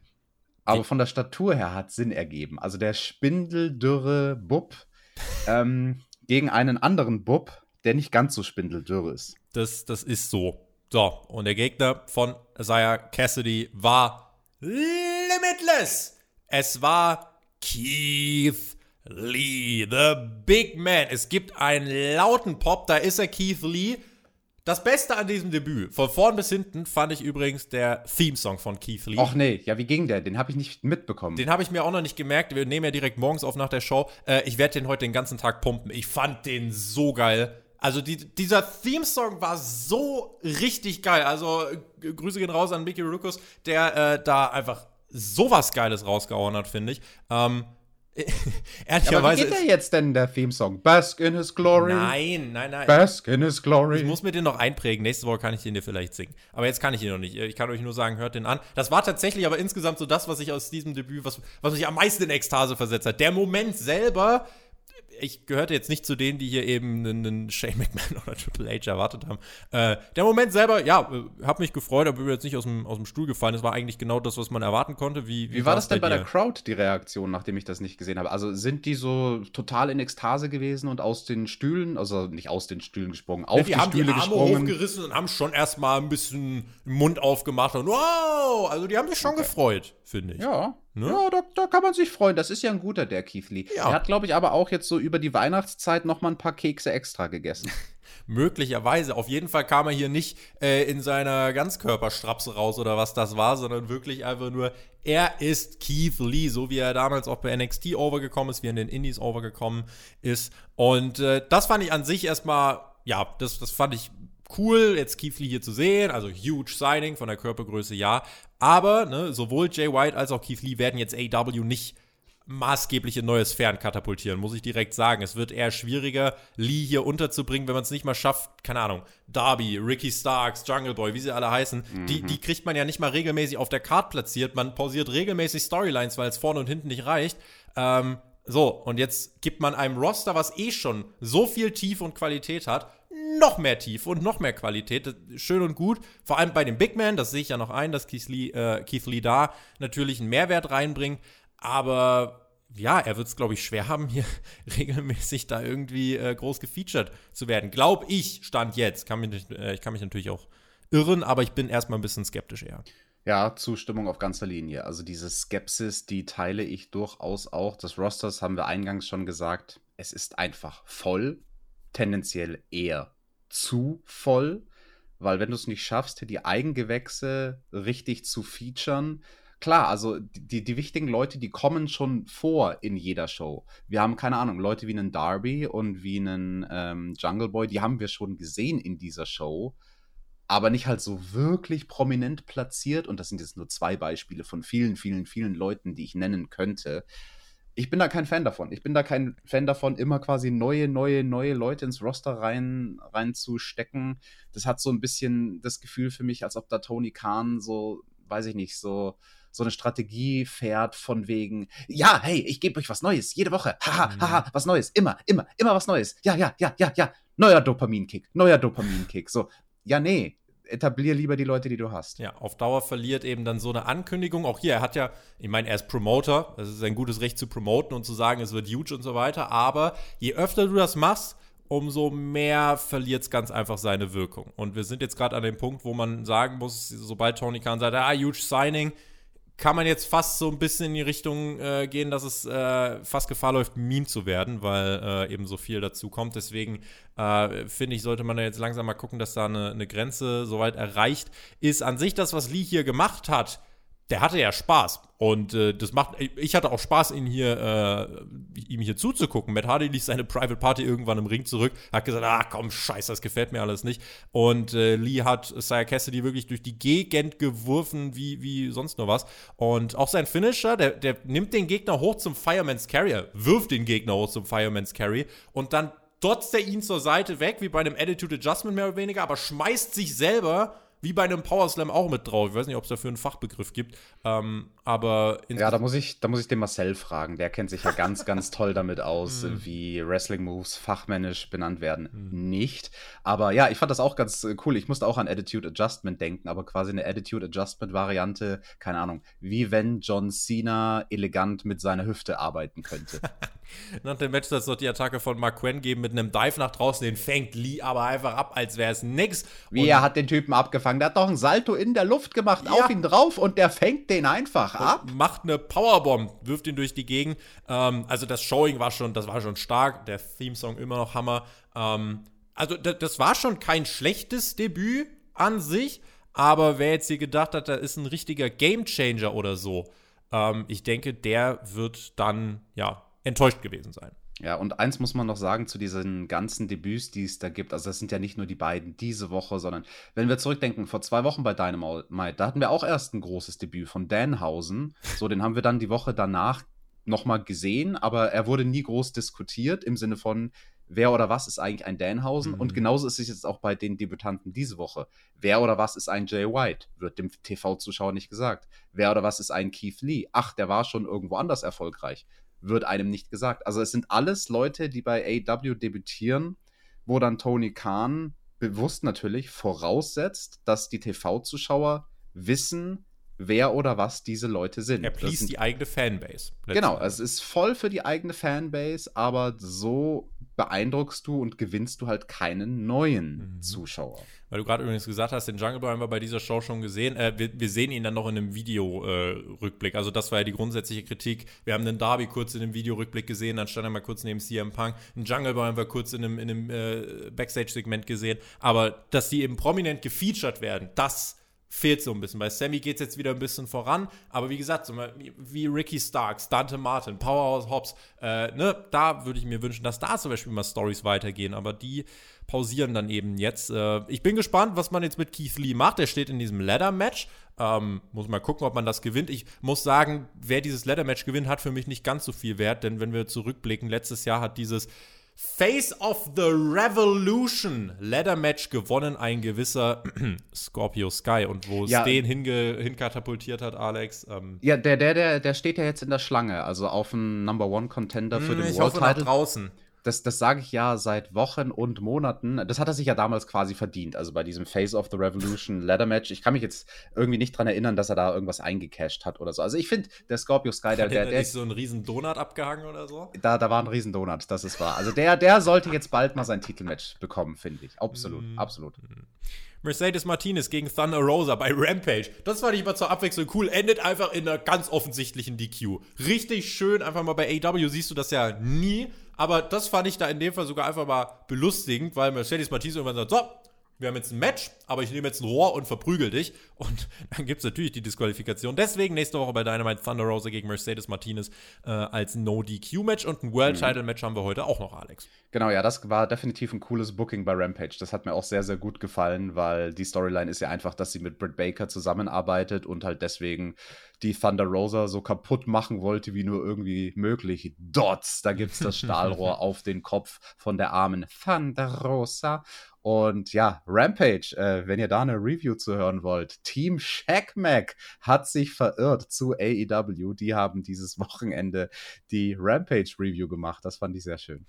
Aber von der Statur her hat Sinn ergeben. Also der spindeldürre Bub ähm, gegen einen anderen Bub, der nicht ganz so spindeldürr ist. Das, das ist so. So, und der Gegner von Isaiah Cassidy war limitless. Es war Keith Lee, the big man. Es gibt einen lauten Pop, da ist er Keith Lee. Das Beste an diesem Debüt, von vorn bis hinten, fand ich übrigens der Theme-Song von Keith Lee. Ach nee, ja, wie ging der? Den habe ich nicht mitbekommen. Den habe ich mir auch noch nicht gemerkt. Wir nehmen ja direkt morgens auf nach der Show. Äh, ich werde den heute den ganzen Tag pumpen. Ich fand den so geil. Also die, dieser Theme-Song war so richtig geil. Also äh, Grüße gehen raus an Mickey Rukus, der äh, da einfach sowas Geiles rausgehauen hat, finde ich. Ähm, Ehrlicherweise. Aber wie geht der jetzt denn, der Theme-Song? Bask in his glory? Nein, nein, nein. Bask in his glory. Ich muss mir den noch einprägen. Nächste Woche kann ich den dir vielleicht singen. Aber jetzt kann ich ihn noch nicht. Ich kann euch nur sagen, hört den an. Das war tatsächlich aber insgesamt so das, was ich aus diesem Debüt, was, was mich am meisten in Ekstase versetzt hat. Der Moment selber ich gehörte jetzt nicht zu denen, die hier eben einen, Shane McMahon oder Triple H erwartet haben. Äh, der Moment selber, ja, äh, hat mich gefreut, aber bin jetzt nicht aus dem, aus dem Stuhl gefallen. Es war eigentlich genau das, was man erwarten konnte. Wie, wie, wie war das denn bei dir? der Crowd, die Reaktion, nachdem ich das nicht gesehen habe? Also sind die so total in Ekstase gewesen und aus den Stühlen, also nicht aus den Stühlen gesprungen, auf ja, die, die haben Stühle die Arme gesprungen? hochgerissen und haben schon erstmal ein bisschen den Mund aufgemacht und wow, also die haben sich schon okay. gefreut, finde ich. Ja, Ne? Ja, da, da, kann man sich freuen. Das ist ja ein guter, der Keith Lee. Ja. Er hat, glaube ich, aber auch jetzt so über die Weihnachtszeit noch mal ein paar Kekse extra gegessen. Möglicherweise. Auf jeden Fall kam er hier nicht äh, in seiner Ganzkörperstrapse raus oder was das war, sondern wirklich einfach nur, er ist Keith Lee, so wie er damals auch bei NXT overgekommen ist, wie er in den Indies overgekommen ist. Und äh, das fand ich an sich erstmal, ja, das, das fand ich cool, jetzt Keith Lee hier zu sehen. Also huge Signing von der Körpergröße, ja. Aber ne, sowohl Jay White als auch Keith Lee werden jetzt AW nicht maßgeblich in neue Sphären katapultieren, muss ich direkt sagen. Es wird eher schwieriger, Lee hier unterzubringen, wenn man es nicht mal schafft, keine Ahnung, Darby, Ricky Starks, Jungle Boy, wie sie alle heißen, mhm. die, die kriegt man ja nicht mal regelmäßig auf der Card platziert. Man pausiert regelmäßig Storylines, weil es vorne und hinten nicht reicht. Ähm, so, und jetzt gibt man einem Roster, was eh schon so viel Tiefe und Qualität hat, noch mehr Tiefe und noch mehr Qualität. Schön und gut. Vor allem bei dem Big Man, das sehe ich ja noch ein, dass Keith Lee, äh, Keith Lee da natürlich einen Mehrwert reinbringt. Aber ja, er wird es, glaube ich, schwer haben, hier regelmäßig da irgendwie äh, groß gefeatured zu werden. Glaube ich, stand jetzt. Kann mich, äh, ich kann mich natürlich auch irren, aber ich bin erstmal ein bisschen skeptisch eher. Ja, Zustimmung auf ganzer Linie. Also diese Skepsis, die teile ich durchaus auch. Das Rosters haben wir eingangs schon gesagt. Es ist einfach voll, tendenziell eher zu voll, weil wenn du es nicht schaffst, die Eigengewächse richtig zu featuren, klar, also die, die wichtigen Leute, die kommen schon vor in jeder Show. Wir haben, keine Ahnung, Leute wie einen Darby und wie einen ähm, Jungle Boy, die haben wir schon gesehen in dieser Show, aber nicht halt so wirklich prominent platziert. Und das sind jetzt nur zwei Beispiele von vielen, vielen, vielen Leuten, die ich nennen könnte ich bin da kein Fan davon. Ich bin da kein Fan davon, immer quasi neue, neue, neue Leute ins Roster rein, reinzustecken. Das hat so ein bisschen das Gefühl für mich, als ob da Tony Khan so, weiß ich nicht, so, so eine Strategie fährt von wegen, ja, hey, ich gebe euch was Neues, jede Woche. Haha, mhm. haha, was Neues, immer, immer, immer was Neues. Ja, ja, ja, ja, ja. Neuer Dopaminkick, neuer Dopaminkick. So, ja, nee, etablier lieber die Leute, die du hast. Ja, auf Dauer verliert eben dann so eine Ankündigung. Auch hier, er hat ja, ich meine, er ist Promoter, das ist ein gutes Recht zu promoten und zu sagen, es wird huge und so weiter. Aber je öfter du das machst, umso mehr verliert es ganz einfach seine Wirkung. Und wir sind jetzt gerade an dem Punkt, wo man sagen muss, sobald Tony Khan sagt, ah, huge Signing, kann man jetzt fast so ein bisschen in die Richtung äh, gehen, dass es äh, fast Gefahr läuft, Meme zu werden, weil äh, eben so viel dazu kommt. Deswegen äh, finde ich, sollte man da jetzt langsam mal gucken, dass da eine, eine Grenze soweit erreicht ist. An sich das, was Lee hier gemacht hat, der hatte ja Spaß. Und äh, das macht, ich hatte auch Spaß, ihn hier, äh, ihm hier zuzugucken. Matt Hardy ließ seine Private Party irgendwann im Ring zurück, hat gesagt, ah komm, scheiße, das gefällt mir alles nicht. Und äh, Lee hat Saya Cassidy wirklich durch die Gegend geworfen, wie, wie sonst nur was. Und auch sein Finisher, der, der nimmt den Gegner hoch zum Fireman's Carrier, wirft den Gegner hoch zum Fireman's Carry und dann dotzt er ihn zur Seite weg, wie bei einem Attitude Adjustment mehr oder weniger, aber schmeißt sich selber wie bei einem Power Slam auch mit drauf. Ich weiß nicht, ob es dafür einen Fachbegriff gibt. Ähm, aber ja, da muss ich, da muss ich den Marcel fragen. Der kennt sich ja ganz, ganz toll damit aus, mm. wie Wrestling Moves fachmännisch benannt werden. Mm. Nicht. Aber ja, ich fand das auch ganz äh, cool. Ich musste auch an Attitude Adjustment denken, aber quasi eine Attitude Adjustment Variante, keine Ahnung, wie wenn John Cena elegant mit seiner Hüfte arbeiten könnte. Nach dem Match soll es noch die Attacke von Mark Quinn geben mit einem Dive nach draußen. Den fängt Lee aber einfach ab, als wäre es nix. Wie und er hat den Typen abgefangen. Der hat doch einen Salto in der Luft gemacht, ja. auf ihn drauf und der fängt den einfach ab. Und macht eine Powerbomb, wirft ihn durch die Gegend. Ähm, also das Showing war schon, das war schon stark. Der Theme-Song immer noch Hammer. Ähm, also das, das war schon kein schlechtes Debüt an sich. Aber wer jetzt hier gedacht hat, da ist ein richtiger Gamechanger oder so, ähm, ich denke, der wird dann, ja, enttäuscht gewesen sein. Ja, und eins muss man noch sagen zu diesen ganzen Debüts, die es da gibt. Also, das sind ja nicht nur die beiden diese Woche, sondern wenn wir zurückdenken, vor zwei Wochen bei Dynamite, da hatten wir auch erst ein großes Debüt von Danhausen. So, den haben wir dann die Woche danach nochmal gesehen, aber er wurde nie groß diskutiert im Sinne von, wer oder was ist eigentlich ein Danhausen? Mhm. Und genauso ist es jetzt auch bei den Debütanten diese Woche. Wer oder was ist ein Jay White? Wird dem TV-Zuschauer nicht gesagt. Wer oder was ist ein Keith Lee? Ach, der war schon irgendwo anders erfolgreich wird einem nicht gesagt. Also es sind alles Leute, die bei AW debütieren, wo dann Tony Khan bewusst natürlich voraussetzt, dass die TV-Zuschauer wissen, wer oder was diese Leute sind. Er pleased die eigene Fanbase. Genau, es ist voll für die eigene Fanbase, aber so beeindruckst du und gewinnst du halt keinen neuen mhm. Zuschauer. Weil du gerade übrigens gesagt hast, den Jungle Boy haben wir bei dieser Show schon gesehen. Äh, wir, wir, sehen ihn dann noch in einem Videorückblick. Äh, also das war ja die grundsätzliche Kritik. Wir haben den Darby kurz in einem Videorückblick gesehen, dann stand er mal kurz neben CM Punk. Den Jungle Boy haben wir kurz in einem, in einem äh, Backstage-Segment gesehen. Aber dass die eben prominent gefeatured werden, das fehlt so ein bisschen. Bei Sammy geht es jetzt wieder ein bisschen voran, aber wie gesagt, so wie Ricky Starks, Dante Martin, Powerhouse Hobbs, äh, ne, da würde ich mir wünschen, dass da zum Beispiel mal Stories weitergehen, aber die pausieren dann eben jetzt. Äh, ich bin gespannt, was man jetzt mit Keith Lee macht. Der steht in diesem Ladder-Match. Ähm, muss mal gucken, ob man das gewinnt. Ich muss sagen, wer dieses Ladder-Match gewinnt, hat für mich nicht ganz so viel Wert, denn wenn wir zurückblicken, letztes Jahr hat dieses Face of the Revolution Ladder Match gewonnen, ein gewisser Scorpio Sky. Und wo ja. es den hinge hinkatapultiert hat, Alex. Ähm ja, der, der, der, der steht ja jetzt in der Schlange, also auf dem Number One Contender für hm, den ich World hoffe, Title. draußen das, das sage ich ja seit Wochen und Monaten. Das hat er sich ja damals quasi verdient. Also bei diesem Face of the Revolution Ladder Match. Ich kann mich jetzt irgendwie nicht dran erinnern, dass er da irgendwas eingecashed hat oder so. Also ich finde, der Scorpio Sky, der. der, der ist so ein riesen Donut abgehangen oder so? Da, da war ein riesen Donut, das ist wahr. Also der, der sollte jetzt bald mal sein Titelmatch bekommen, finde ich. Absolut, mm. absolut. Mm. Mercedes Martinez gegen Thunder Rosa bei Rampage. Das fand ich mal zur Abwechslung cool. Endet einfach in einer ganz offensichtlichen DQ. Richtig schön, einfach mal bei AW siehst du das ja nie. Aber das fand ich da in dem Fall sogar einfach mal belustigend, weil Mercedes Martinez irgendwann sagt: So, wir haben jetzt ein Match, aber ich nehme jetzt ein Rohr und verprügel dich. Und dann gibt es natürlich die Disqualifikation. Deswegen nächste Woche bei Dynamite Thunder Rosa gegen Mercedes Martinez äh, als No-DQ-Match und ein World-Title-Match haben wir heute auch noch, Alex. Genau, ja, das war definitiv ein cooles Booking bei Rampage. Das hat mir auch sehr, sehr gut gefallen, weil die Storyline ist ja einfach, dass sie mit Britt Baker zusammenarbeitet und halt deswegen die Thunder Rosa so kaputt machen wollte, wie nur irgendwie möglich. Dots, da gibt es das Stahlrohr auf den Kopf von der armen Thunder Rosa. Und ja, Rampage, äh, wenn ihr da eine Review zu hören wollt, Team Shackmack hat sich verirrt zu AEW. Die haben dieses Wochenende die Rampage Review gemacht. Das fand ich sehr schön.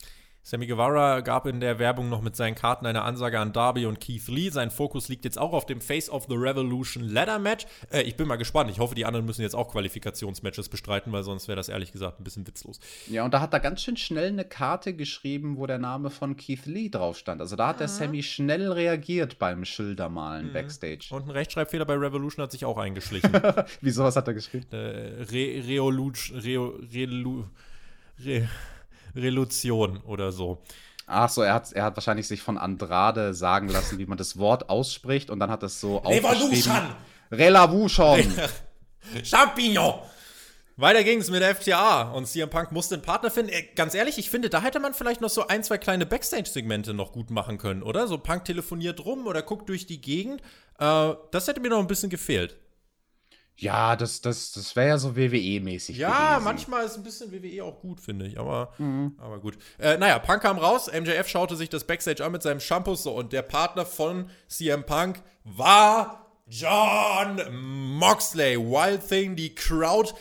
Sammy Guevara gab in der Werbung noch mit seinen Karten eine Ansage an Darby und Keith Lee. Sein Fokus liegt jetzt auch auf dem Face of the Revolution Ladder Match. Äh, ich bin mal gespannt. Ich hoffe, die anderen müssen jetzt auch Qualifikationsmatches bestreiten, weil sonst wäre das ehrlich gesagt ein bisschen witzlos. Ja, und da hat er ganz schön schnell eine Karte geschrieben, wo der Name von Keith Lee drauf stand. Also da hat der Sammy schnell reagiert beim Schildermalen mhm. Backstage. Und ein Rechtschreibfehler bei Revolution hat sich auch eingeschlichen. Wieso, was hat er geschrieben? Äh, Re Reoluch, Re, Re, Re, Relution oder so. Ach so, er hat, er hat wahrscheinlich sich von Andrade sagen lassen, wie man das Wort ausspricht und dann hat es so Revolution! Relavution! Champignon! Weiter ging es mit der FTA und CM Punk musste einen Partner finden. Äh, ganz ehrlich, ich finde, da hätte man vielleicht noch so ein, zwei kleine Backstage-Segmente noch gut machen können, oder? So Punk telefoniert rum oder guckt durch die Gegend. Äh, das hätte mir noch ein bisschen gefehlt. Ja, das, das, das wäre ja so WWE-mäßig. Ja, gewesen. manchmal ist ein bisschen WWE auch gut, finde ich. Aber, mhm. aber gut. Äh, naja, Punk kam raus. MJF schaute sich das Backstage an mit seinem Shampoo so und der Partner von CM Punk war John Moxley, Wild Thing, die Crowd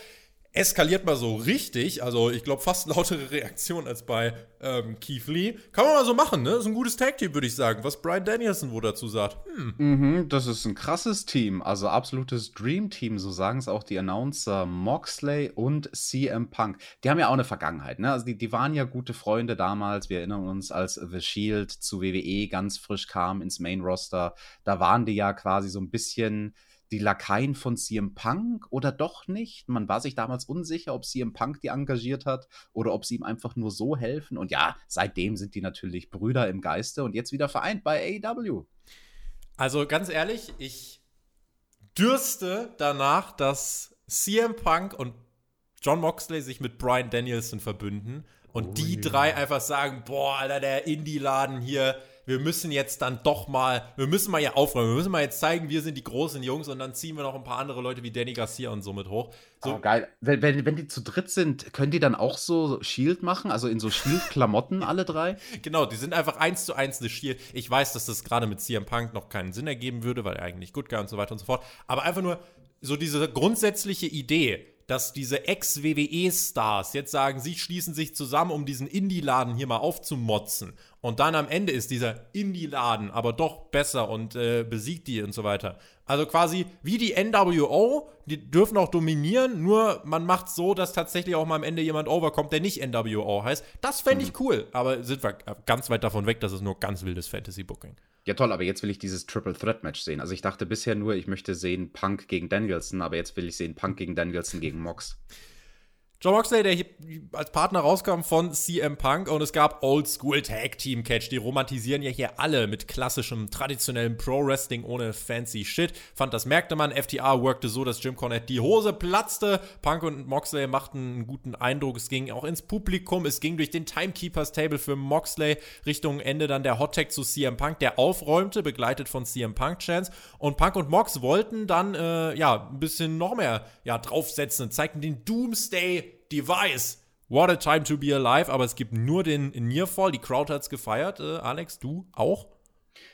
eskaliert mal so richtig. Also ich glaube fast lautere Reaktion als bei ähm, Keith Lee. Kann man mal so machen, ne? Ist ein gutes Tag-Team, würde ich sagen. Was Brian Danielson wohl dazu sagt. Hm. Mhm, das ist ein krasses Team. Also absolutes Dream-Team, so sagen es auch die Announcer Moxley und CM Punk. Die haben ja auch eine Vergangenheit, ne? Also die, die waren ja gute Freunde damals. Wir erinnern uns, als The Shield zu WWE ganz frisch kam ins Main-Roster. Da waren die ja quasi so ein bisschen die Lakaien von CM Punk oder doch nicht? Man war sich damals unsicher, ob CM Punk die engagiert hat oder ob sie ihm einfach nur so helfen. Und ja, seitdem sind die natürlich Brüder im Geiste und jetzt wieder vereint bei AEW. Also ganz ehrlich, ich dürste danach, dass CM Punk und John Moxley sich mit Brian Danielson verbünden und oh, die ja. drei einfach sagen, boah, Alter, der Indie-Laden hier, wir müssen jetzt dann doch mal, wir müssen mal hier aufräumen, wir müssen mal jetzt zeigen, wir sind die großen Jungs und dann ziehen wir noch ein paar andere Leute wie Danny Garcia und so mit hoch. So. Oh, geil. Wenn, wenn, wenn die zu dritt sind, können die dann auch so Shield machen? Also in so Shield-Klamotten alle drei? Genau, die sind einfach eins zu eins eine Shield. Ich weiß, dass das gerade mit CM Punk noch keinen Sinn ergeben würde, weil er eigentlich Good Guy und so weiter und so fort. Aber einfach nur so diese grundsätzliche Idee, dass diese Ex-WWE-Stars jetzt sagen, sie schließen sich zusammen, um diesen Indie-Laden hier mal aufzumotzen. Und dann am Ende ist dieser Indie-Laden aber doch besser und äh, besiegt die und so weiter. Also quasi wie die NWO, die dürfen auch dominieren, nur man macht so, dass tatsächlich auch mal am Ende jemand overkommt, der nicht NWO heißt. Das fände ich mhm. cool, aber sind wir ganz weit davon weg, das ist nur ganz wildes Fantasy-Booking. Ja, toll, aber jetzt will ich dieses Triple Threat Match sehen. Also ich dachte bisher nur, ich möchte sehen Punk gegen Danielson, aber jetzt will ich sehen Punk gegen Danielson gegen Mox. John Moxley, der hier als Partner rauskam von CM Punk und es gab Old School Tag Team Catch. Die romantisieren ja hier alle mit klassischem, traditionellem Pro Wrestling ohne fancy Shit. Fand, das merkte man. FTR workte so, dass Jim Cornette die Hose platzte. Punk und Moxley machten einen guten Eindruck. Es ging auch ins Publikum. Es ging durch den Timekeepers Table für Moxley Richtung Ende dann der Hot Tag zu CM Punk, der aufräumte, begleitet von CM Punk Chance. Und Punk und Mox wollten dann, äh, ja, ein bisschen noch mehr ja, draufsetzen, zeigten den Doomsday Device. What a time to be alive, aber es gibt nur den Nearfall. Die Crowd hat es gefeiert. Äh, Alex, du auch?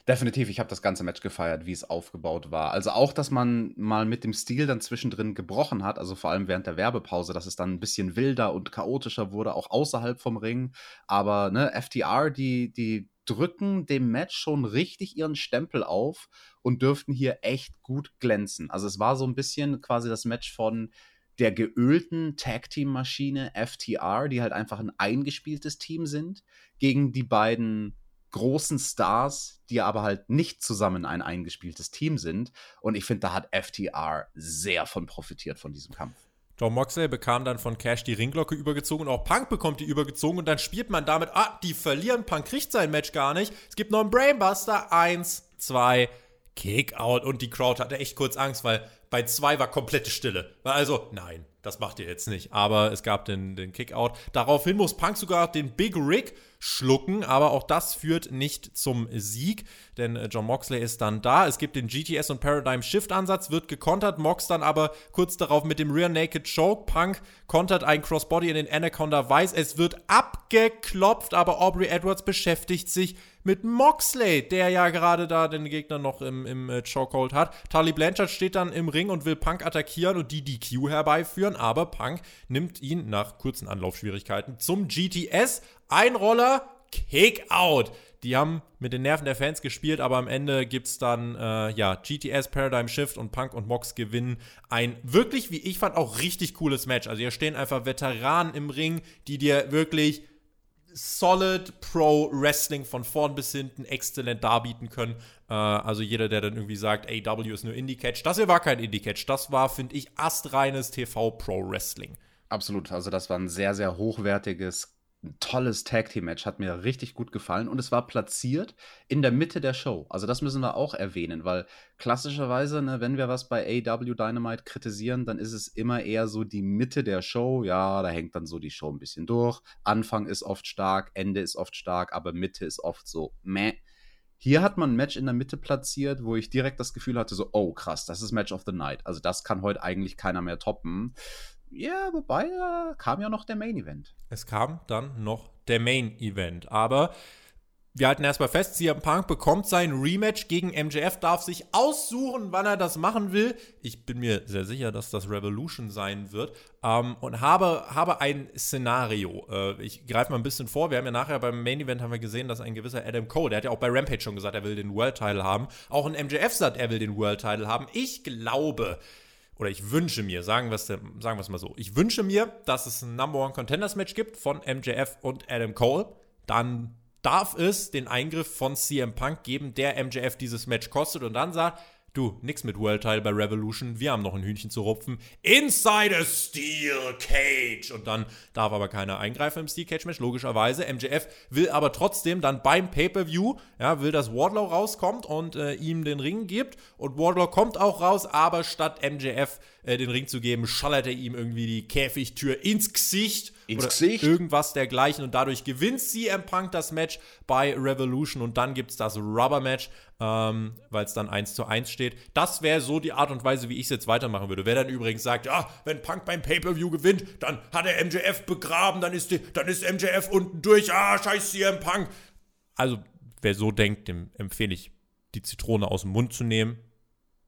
Definitiv, ich habe das ganze Match gefeiert, wie es aufgebaut war. Also auch, dass man mal mit dem Stil dann zwischendrin gebrochen hat, also vor allem während der Werbepause, dass es dann ein bisschen wilder und chaotischer wurde, auch außerhalb vom Ring. Aber ne, FTR, die, die drücken dem Match schon richtig ihren Stempel auf und dürften hier echt gut glänzen. Also es war so ein bisschen quasi das Match von der geölten Tag-Team-Maschine FTR, die halt einfach ein eingespieltes Team sind, gegen die beiden großen Stars, die aber halt nicht zusammen ein eingespieltes Team sind. Und ich finde, da hat FTR sehr von profitiert von diesem Kampf. John Moxley bekam dann von Cash die Ringglocke übergezogen und auch Punk bekommt die übergezogen und dann spielt man damit, ah, die verlieren, Punk kriegt sein Match gar nicht. Es gibt noch einen Brainbuster, eins, zwei, Kickout und die Crowd hatte echt kurz Angst, weil bei zwei war komplette Stille. Also, nein, das macht ihr jetzt nicht. Aber es gab den, den Kickout. Daraufhin muss Punk sogar den Big Rig schlucken, aber auch das führt nicht zum Sieg, denn äh, John Moxley ist dann da. Es gibt den GTS und Paradigm Shift Ansatz, wird gekontert, Mox dann aber kurz darauf mit dem Rear Naked Choke. Punk kontert ein Crossbody in den Anaconda Weiß. Es wird abgeklopft, aber Aubrey Edwards beschäftigt sich mit Moxley, der ja gerade da den Gegner noch im, im äh, Chokehold hat. Tali Blanchard steht dann im Ring und will Punk attackieren und die DQ herbeiführen, aber Punk nimmt ihn nach kurzen Anlaufschwierigkeiten zum GTS. Ein Roller, Kick-Out. Die haben mit den Nerven der Fans gespielt, aber am Ende gibt es dann, äh, ja, GTS, Paradigm Shift und Punk und Mox gewinnen ein wirklich, wie ich fand, auch richtig cooles Match. Also hier stehen einfach Veteranen im Ring, die dir wirklich solid Pro Wrestling von vorn bis hinten exzellent darbieten können. Äh, also jeder, der dann irgendwie sagt, AW ist nur Indie-Catch, das hier war kein Indie-Catch, das war, finde ich, astreines TV Pro Wrestling. Absolut, also das war ein sehr, sehr hochwertiges ein tolles Tag Team Match, hat mir richtig gut gefallen und es war platziert in der Mitte der Show. Also das müssen wir auch erwähnen, weil klassischerweise, ne, wenn wir was bei AW Dynamite kritisieren, dann ist es immer eher so die Mitte der Show. Ja, da hängt dann so die Show ein bisschen durch. Anfang ist oft stark, Ende ist oft stark, aber Mitte ist oft so meh. Hier hat man ein Match in der Mitte platziert, wo ich direkt das Gefühl hatte, so, oh krass, das ist Match of the Night. Also das kann heute eigentlich keiner mehr toppen. Ja, wobei äh, kam ja noch der Main Event. Es kam dann noch der Main Event. Aber wir halten erstmal fest, CM Punk bekommt sein Rematch gegen MJF, darf sich aussuchen, wann er das machen will. Ich bin mir sehr sicher, dass das Revolution sein wird. Ähm, und habe, habe ein Szenario. Äh, ich greife mal ein bisschen vor. Wir haben ja nachher beim Main Event haben wir gesehen, dass ein gewisser Adam Cole, der hat ja auch bei Rampage schon gesagt, er will den World Title haben. Auch ein MJF sagt, er will den World Title haben. Ich glaube, oder ich wünsche mir, sagen wir es sagen mal so, ich wünsche mir, dass es ein Number One Contenders Match gibt von MJF und Adam Cole. Dann darf es den Eingriff von CM Punk geben, der MJF dieses Match kostet und dann sagt, du, nix mit World Title bei Revolution, wir haben noch ein Hühnchen zu rupfen. Inside a Steel Cage. Und dann darf aber keiner eingreifen im Steel Cage Match, logischerweise. MJF will aber trotzdem dann beim Pay-Per-View, ja, will, dass Wardlow rauskommt und äh, ihm den Ring gibt. Und Wardlow kommt auch raus, aber statt MJF äh, den Ring zu geben, schallert er ihm irgendwie die Käfigtür ins Gesicht. Ins Gesicht? Irgendwas dergleichen. Und dadurch gewinnt CM Punk das Match bei Revolution. Und dann gibt es das Rubber-Match, ähm, weil es dann 1 zu 1 steht. Das wäre so die Art und Weise, wie ich es jetzt weitermachen würde. Wer dann übrigens sagt, ja, wenn Punk beim Pay-Per-View gewinnt, dann hat er MJF begraben, dann ist, die, dann ist MJF unten durch. Ah, scheiß CM Punk. Also, wer so denkt, dem empfehle ich, die Zitrone aus dem Mund zu nehmen.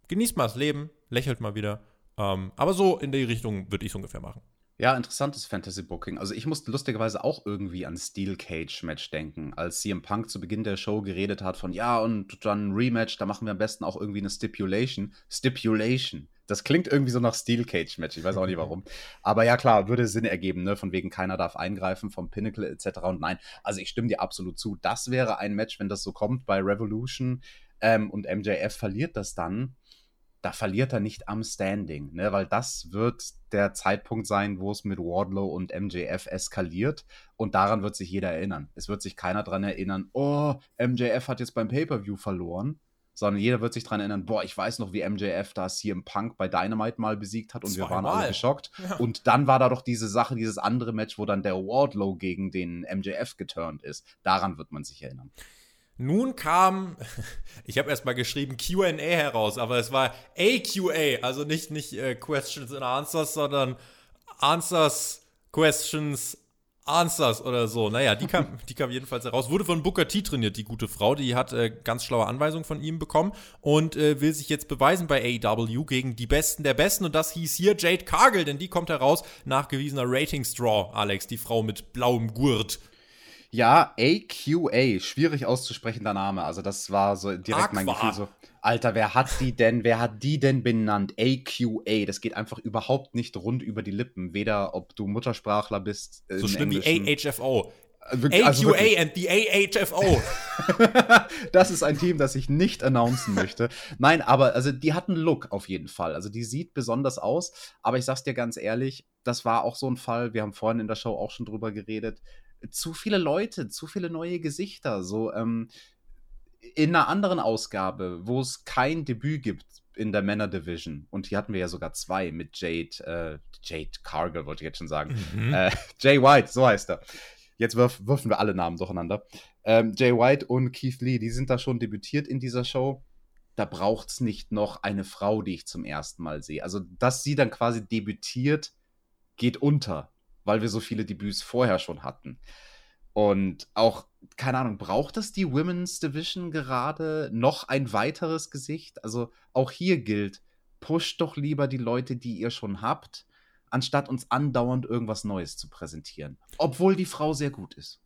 Genießt mal das Leben, lächelt mal wieder ähm, aber so in die Richtung würde ich es ungefähr machen. Ja, interessantes Fantasy-Booking. Also ich musste lustigerweise auch irgendwie an Steel Cage-Match denken, als CM Punk zu Beginn der Show geredet hat von, ja, und dann Rematch, da machen wir am besten auch irgendwie eine Stipulation. Stipulation. Das klingt irgendwie so nach Steel Cage-Match, ich weiß auch nicht warum. Aber ja, klar, würde Sinn ergeben, ne? Von wegen keiner darf eingreifen vom Pinnacle etc. Und nein, also ich stimme dir absolut zu. Das wäre ein Match, wenn das so kommt bei Revolution ähm, und MJF verliert das dann da verliert er nicht am Standing, ne? weil das wird der Zeitpunkt sein, wo es mit Wardlow und MJF eskaliert und daran wird sich jeder erinnern. Es wird sich keiner daran erinnern, oh, MJF hat jetzt beim Pay-Per-View verloren, sondern jeder wird sich daran erinnern, boah, ich weiß noch, wie MJF da CM Punk bei Dynamite mal besiegt hat und Zweimal. wir waren alle geschockt. Ja. Und dann war da doch diese Sache, dieses andere Match, wo dann der Wardlow gegen den MJF geturnt ist. Daran wird man sich erinnern. Nun kam, ich habe erstmal geschrieben QA heraus, aber es war AQA, also nicht, nicht äh, Questions and Answers, sondern Answers, Questions, Answers oder so. Naja, die kam, die kam jedenfalls heraus. Wurde von Booker T trainiert, die gute Frau. Die hat äh, ganz schlaue Anweisungen von ihm bekommen und äh, will sich jetzt beweisen bei AEW gegen die Besten der Besten. Und das hieß hier Jade Cargill, denn die kommt heraus nachgewiesener Rating-Straw, Alex, die Frau mit blauem Gurt. Ja, AQA, schwierig auszusprechender Name. Also das war so direkt Aqua. mein Gefühl so. Alter, wer hat die denn, wer hat die denn benannt? AQA, das geht einfach überhaupt nicht rund über die Lippen. Weder ob du Muttersprachler bist. So schlimm Englischen. wie AHFO. Also AQA and the AHFO. das ist ein Team, das ich nicht announcen möchte. Nein, aber also die hat einen Look auf jeden Fall. Also die sieht besonders aus. Aber ich sag's dir ganz ehrlich, das war auch so ein Fall. Wir haben vorhin in der Show auch schon drüber geredet zu viele Leute, zu viele neue Gesichter. So ähm, in einer anderen Ausgabe, wo es kein Debüt gibt in der Männer Division, und hier hatten wir ja sogar zwei mit Jade, äh, Jade Cargill, wollte ich jetzt schon sagen. Mhm. Äh, Jay White, so heißt er. Jetzt wirf, würfen wir alle Namen durcheinander. Ähm, Jay White und Keith Lee, die sind da schon debütiert in dieser Show. Da braucht es nicht noch eine Frau, die ich zum ersten Mal sehe. Also, dass sie dann quasi debütiert, geht unter weil wir so viele Debüts vorher schon hatten. Und auch, keine Ahnung, braucht es die Women's Division gerade noch ein weiteres Gesicht? Also auch hier gilt, pusht doch lieber die Leute, die ihr schon habt, anstatt uns andauernd irgendwas Neues zu präsentieren. Obwohl die Frau sehr gut ist.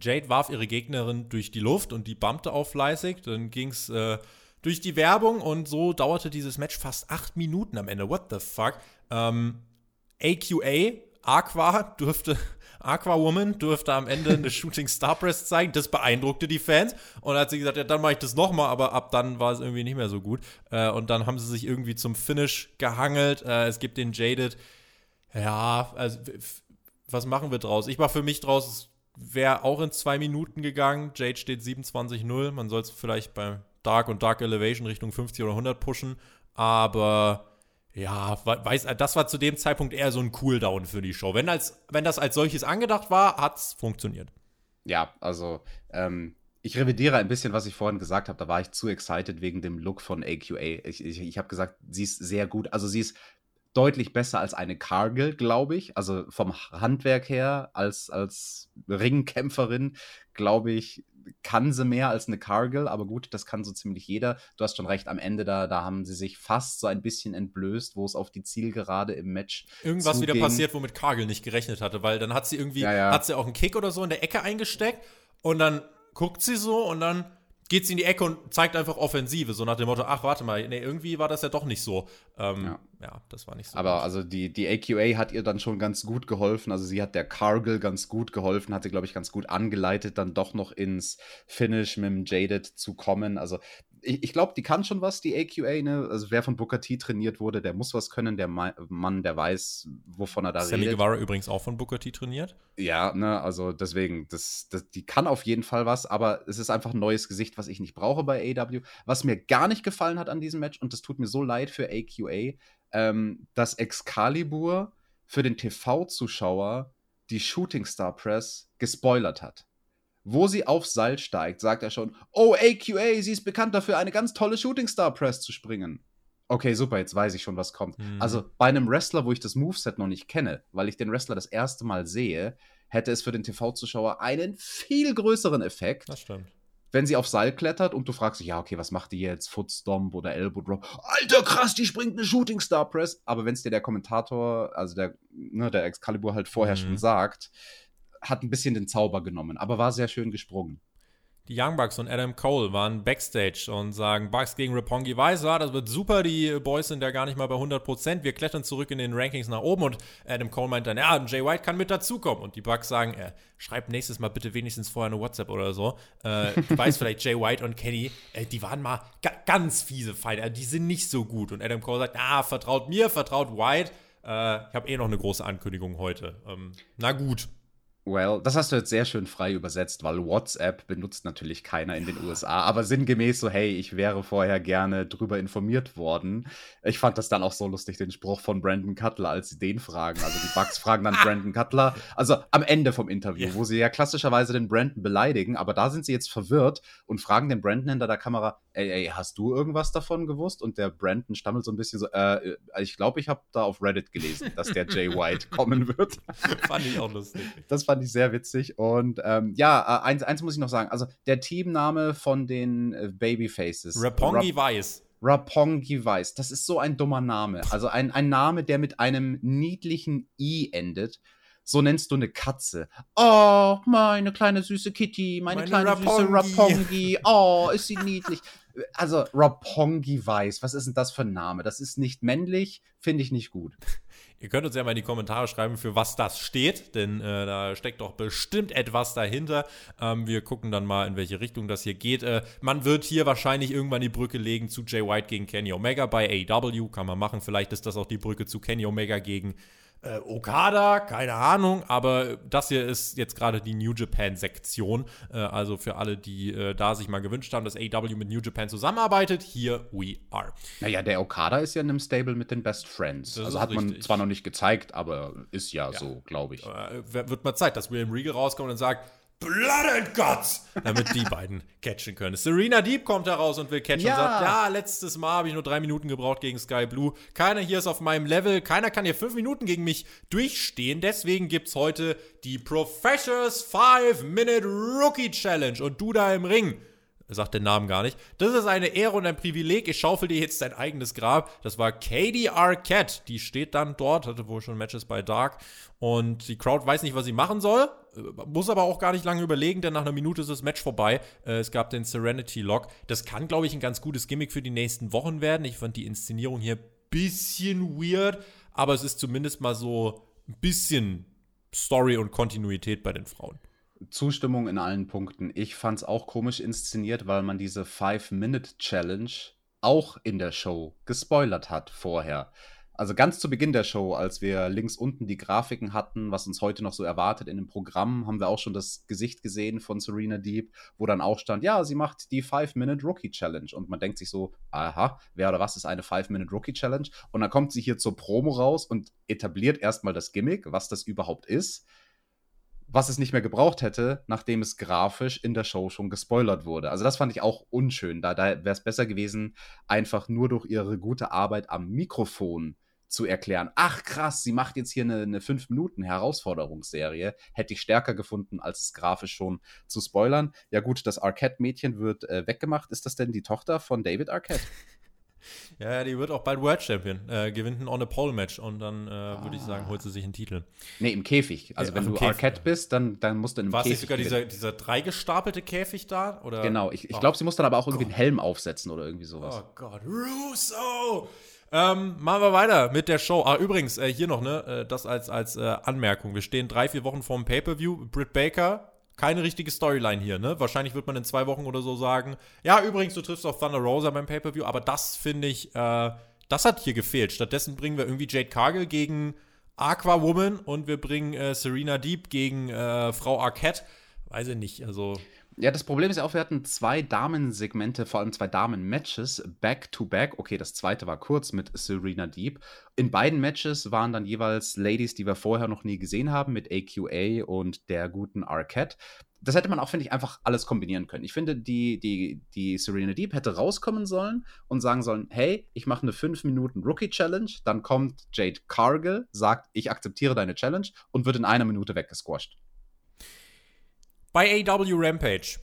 Jade warf ihre Gegnerin durch die Luft und die bumpte auch fleißig. Dann ging es äh, durch die Werbung und so dauerte dieses Match fast acht Minuten am Ende. What the fuck? Ähm, AQA Aqua durfte, Aqua Woman durfte am Ende eine Shooting Star Press zeigen. Das beeindruckte die Fans. Und dann hat sie gesagt, ja, dann mache ich das nochmal, aber ab dann war es irgendwie nicht mehr so gut. Äh, und dann haben sie sich irgendwie zum Finish gehangelt. Äh, es gibt den Jaded. Ja, also was machen wir draus? Ich mache für mich draus, es wäre auch in zwei Minuten gegangen. Jade steht 27-0. Man soll es vielleicht bei Dark und Dark Elevation Richtung 50 oder 100 pushen. Aber ja, weiß, das war zu dem Zeitpunkt eher so ein Cooldown für die Show. Wenn, als, wenn das als solches angedacht war, hat es funktioniert. Ja, also ähm, ich revidiere ein bisschen, was ich vorhin gesagt habe. Da war ich zu excited wegen dem Look von AQA. Ich, ich, ich habe gesagt, sie ist sehr gut. Also sie ist deutlich besser als eine Cargill, glaube ich. Also vom Handwerk her, als, als Ringkämpferin, glaube ich, kann sie mehr als eine Cargill, aber gut, das kann so ziemlich jeder. Du hast schon recht, am Ende da, da haben sie sich fast so ein bisschen entblößt, wo es auf die Zielgerade im Match Irgendwas zuging. wieder passiert, womit Cargill nicht gerechnet hatte, weil dann hat sie irgendwie, Ja, ja. hat sie auch einen Kick oder so in der Ecke eingesteckt und dann guckt sie so und dann geht sie in die Ecke und zeigt einfach Offensive, so nach dem Motto, ach, warte mal, nee, irgendwie war das ja doch nicht so. Ähm, ja. Ja. das war nicht so. Aber gut. also die, die AQA hat ihr dann schon ganz gut geholfen. Also sie hat der Cargill ganz gut geholfen, hat sie, glaube ich, ganz gut angeleitet, dann doch noch ins Finish mit dem Jaded zu kommen. Also ich, ich glaube, die kann schon was, die AQA. Ne? Also wer von Booker T trainiert wurde, der muss was können. Der Ma Mann, der weiß, wovon er da Sammy redet. Guevara übrigens auch von Booker T trainiert. Ja, ne, also deswegen, das, das, die kann auf jeden Fall was, aber es ist einfach ein neues Gesicht, was ich nicht brauche bei AW. Was mir gar nicht gefallen hat an diesem Match, und das tut mir so leid für AQA, ähm, dass Excalibur für den TV-Zuschauer die Shooting Star Press gespoilert hat. Wo sie aufs Seil steigt, sagt er schon, oh AQA, sie ist bekannt dafür, eine ganz tolle Shooting Star Press zu springen. Okay, super, jetzt weiß ich schon, was kommt. Mhm. Also bei einem Wrestler, wo ich das Moveset noch nicht kenne, weil ich den Wrestler das erste Mal sehe, hätte es für den TV-Zuschauer einen viel größeren Effekt, Das stimmt. wenn sie auf Seil klettert und du fragst dich, ja, okay, was macht die jetzt? Footstomp oder Elbow Drop? Alter, krass, die springt eine Shooting Star Press. Aber wenn es dir der Kommentator, also der, ne, der Excalibur halt vorher Mhm. schon sagt, hat ein bisschen den Zauber genommen, aber war sehr schön gesprungen. Die Young Bucks und Adam Cole waren backstage und sagen, Bucks gegen Roppongi Weiß, ja, das wird super, die Boys sind ja gar nicht mal bei 100%, wir klettern zurück in den Rankings nach oben und Adam Cole meint dann, ja, Jay White kann mit dazukommen und die Bucks sagen, äh, schreib nächstes Mal bitte wenigstens vorher eine WhatsApp oder so. Äh, du weißt vielleicht, Jay White und Kenny, äh, die waren mal ga ganz fiese Fighter, die sind nicht so gut und Adam Cole sagt, ah, vertraut mir, vertraut White, äh, ich habe eh noch eine große Ankündigung heute. Ähm, na gut. Well, das hast du jetzt sehr schön frei übersetzt, weil WhatsApp benutzt natürlich keiner in den USA. Aber sinngemäß so, hey, ich wäre vorher gerne drüber informiert worden. Ich fand das dann auch so lustig, den Spruch von Brandon Cutler, als sie den fragen. Also die Bugs fragen dann Brandon Cutler, also am Ende vom Interview, Ja. wo sie ja klassischerweise den Brandon beleidigen, aber da sind sie jetzt verwirrt und fragen den Brandon hinter der Kamera, ey, ey, hast du irgendwas davon gewusst? Und der Brandon stammelt so ein bisschen so, äh, ich glaube, ich habe da auf Reddit gelesen, dass der Jay White kommen wird. Fand ich auch lustig. Das fand ich sehr witzig. Und ähm, ja, äh, eins, eins muss ich noch sagen. Also der Teamname von den äh, Babyfaces. Rapongi Weiß. Rapongi Weiß. Das ist so ein dummer Name. Also ein, ein Name, der mit einem niedlichen I endet. So nennst du eine Katze. Oh, meine kleine süße Kitty, meine, Meine kleine süße Rapongi. Rapongi. Oh, ist sie niedlich. Also Rapongi Weiß, was ist denn das für ein Name? Das ist nicht männlich, finde ich nicht gut. Ihr könnt uns ja mal in die Kommentare schreiben, für was das steht, denn äh, da steckt doch bestimmt etwas dahinter. Ähm, wir gucken dann mal, in welche Richtung das hier geht. Äh, man wird hier wahrscheinlich irgendwann die Brücke legen zu Jay White gegen Kenny Omega bei AEW. Kann man machen. Vielleicht ist das auch die Brücke zu Kenny Omega gegen äh, Okada, keine Ahnung, aber das hier ist jetzt gerade die New Japan-Sektion. Äh, also für alle, die äh, da sich mal gewünscht haben, dass AEW mit New Japan zusammenarbeitet, here we are. Naja, der Okada ist ja in einem Stable mit den Best Friends. Das also hat man richtig. zwar noch nicht gezeigt, aber ist ja, so, glaube ich. äh, wird mal Zeit, dass William Regal rauskommt und sagt, Blood and Guts, damit die beiden catchen können. Serena Deep kommt heraus und will catchen Ja. und sagt, ja, letztes Mal habe ich nur drei Minuten gebraucht gegen Sky Blue. Keiner hier ist auf meinem Level, keiner kann hier fünf Minuten gegen mich durchstehen. Deswegen gibt's heute die Professors 5-Minute Rookie Challenge und du da im Ring. Er sagt den Namen gar nicht. Das ist eine Ehre und ein Privileg. Ich schaufel dir jetzt dein eigenes Grab. Das war Katie Arquette. Die steht dann dort, hatte wohl schon Matches bei Dark. Und die Crowd weiß nicht, was sie machen soll. Äh, Muss aber auch gar nicht lange überlegen, denn nach einer Minute ist das Match vorbei. Äh, Es gab den Serenity Lock. Das kann, glaube ich, ein ganz gutes Gimmick für die nächsten Wochen werden. Ich fand die Inszenierung hier ein bisschen weird, aber es ist zumindest mal so ein bisschen Story und Kontinuität bei den Frauen. Zustimmung in allen Punkten. Ich fand es auch komisch inszeniert, weil man diese Five-Minute-Challenge auch in der Show gespoilert hat vorher. Also ganz zu Beginn der Show, als wir links unten die Grafiken hatten, was uns heute noch so erwartet in dem Programm, haben wir auch schon das Gesicht gesehen von Serena Deep, wo dann auch stand, ja, sie macht die Five-Minute Rookie Challenge. Und man denkt sich so, aha, wer oder was ist eine Five-Minute Rookie Challenge? Und dann kommt sie hier zur Promo raus und etabliert erstmal das Gimmick, was das überhaupt ist was es nicht mehr gebraucht hätte, nachdem es grafisch in der Show schon gespoilert wurde. Also das fand ich auch unschön. Da, da wäre es besser gewesen, einfach nur durch ihre gute Arbeit am Mikrofon zu erklären. Ach krass, sie macht jetzt hier eine, eine 5-Minuten-Herausforderungsserie. Hätte ich stärker gefunden, als es grafisch schon zu spoilern. Ja gut, das Arquette-Mädchen wird äh, weggemacht. Ist das denn die Tochter von David Arquette? Ja, die wird auch bald World Champion. Äh, gewinnt ein On-a-Pole-Match und dann äh, ah. würde ich sagen, holt sie sich einen Titel. Nee, im Käfig. Also, ja, wenn du Käfig, Arquette bist, dann, dann musst du in einem War Käfig. War es sogar dieser, dieser dreigestapelte Käfig da? Oder? Genau, ich, ich oh glaube, sie muss dann aber auch irgendwie Gott. einen Helm aufsetzen oder irgendwie sowas. Oh Gott, Russo! Ähm, machen wir weiter mit der Show. Ah, übrigens, äh, hier noch, ne, äh, das als, als äh, Anmerkung. Wir stehen drei, vier Wochen vorm Pay-Per-View. Britt Baker keine richtige Storyline hier, ne? Wahrscheinlich wird man in zwei Wochen oder so sagen, ja, übrigens, du triffst auf Thunder Rosa beim Pay-Per-View, aber das finde ich, äh, das hat hier gefehlt. Stattdessen bringen wir irgendwie Jade Cargill gegen Aqua Woman und wir bringen äh, Serena Deep gegen äh, Frau Arquette. Weiß ich nicht, also. Ja, das Problem ist ja auch, wir hatten zwei Damensegmente, vor allem zwei Damen-Matches, back-to-back. Okay, das zweite war kurz mit Serena Deep. In beiden Matches waren dann jeweils Ladies, die wir vorher noch nie gesehen haben, mit AQA und der guten Arquette. Das hätte man auch, finde ich, einfach alles kombinieren können. Ich finde, die, die, die Serena Deep hätte rauskommen sollen und sagen sollen: Hey, ich mache eine 5-Minuten-Rookie-Challenge. Dann kommt Jade Cargill, sagt: Ich akzeptiere deine Challenge und wird in einer Minute weggesquasht. Bei AW Rampage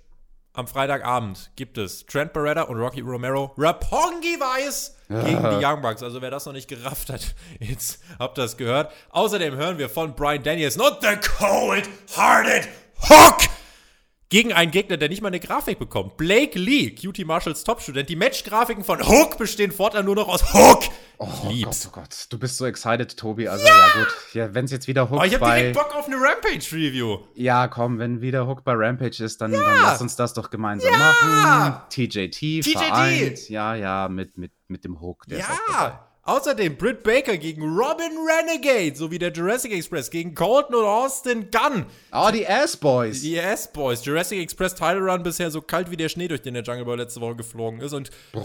am Freitagabend gibt es Trent Beretta und Rocky Romero Rapongi Weiß gegen die Young Bucks. Also wer das noch nicht gerafft hat, jetzt habt ihr das gehört. Außerdem hören wir von Brian Daniels not the cold-hearted Hook gegen einen Gegner, der nicht mal eine Grafik bekommt. Blake Lee, QT Marshalls Top-Student. Die Match-Grafiken von Hook bestehen fortan nur noch aus Hook. Oh, lieb's. Gott, oh Gott, du bist so excited, Tobi. Also ja, ja gut. Ja, wenn es jetzt wieder Hook Aber ich hab bei... direkt Bock auf eine Rampage-Review. Ja, komm, wenn wieder Hook bei Rampage ist, dann, ja. dann lass uns das doch gemeinsam ja. machen. TJT, TJT vereint. Ja, ja, mit, mit, mit dem Hook. Der ja. Außerdem Britt Baker gegen Robin Renegade sowie der Jurassic Express gegen Colton und Austin Gunn. Oh, die Ass-Boys. Die Ass-Boys. Jurassic Express Title Run bisher so kalt wie der Schnee, durch den der Jungle Boy letzte Woche geflogen ist. Und äh,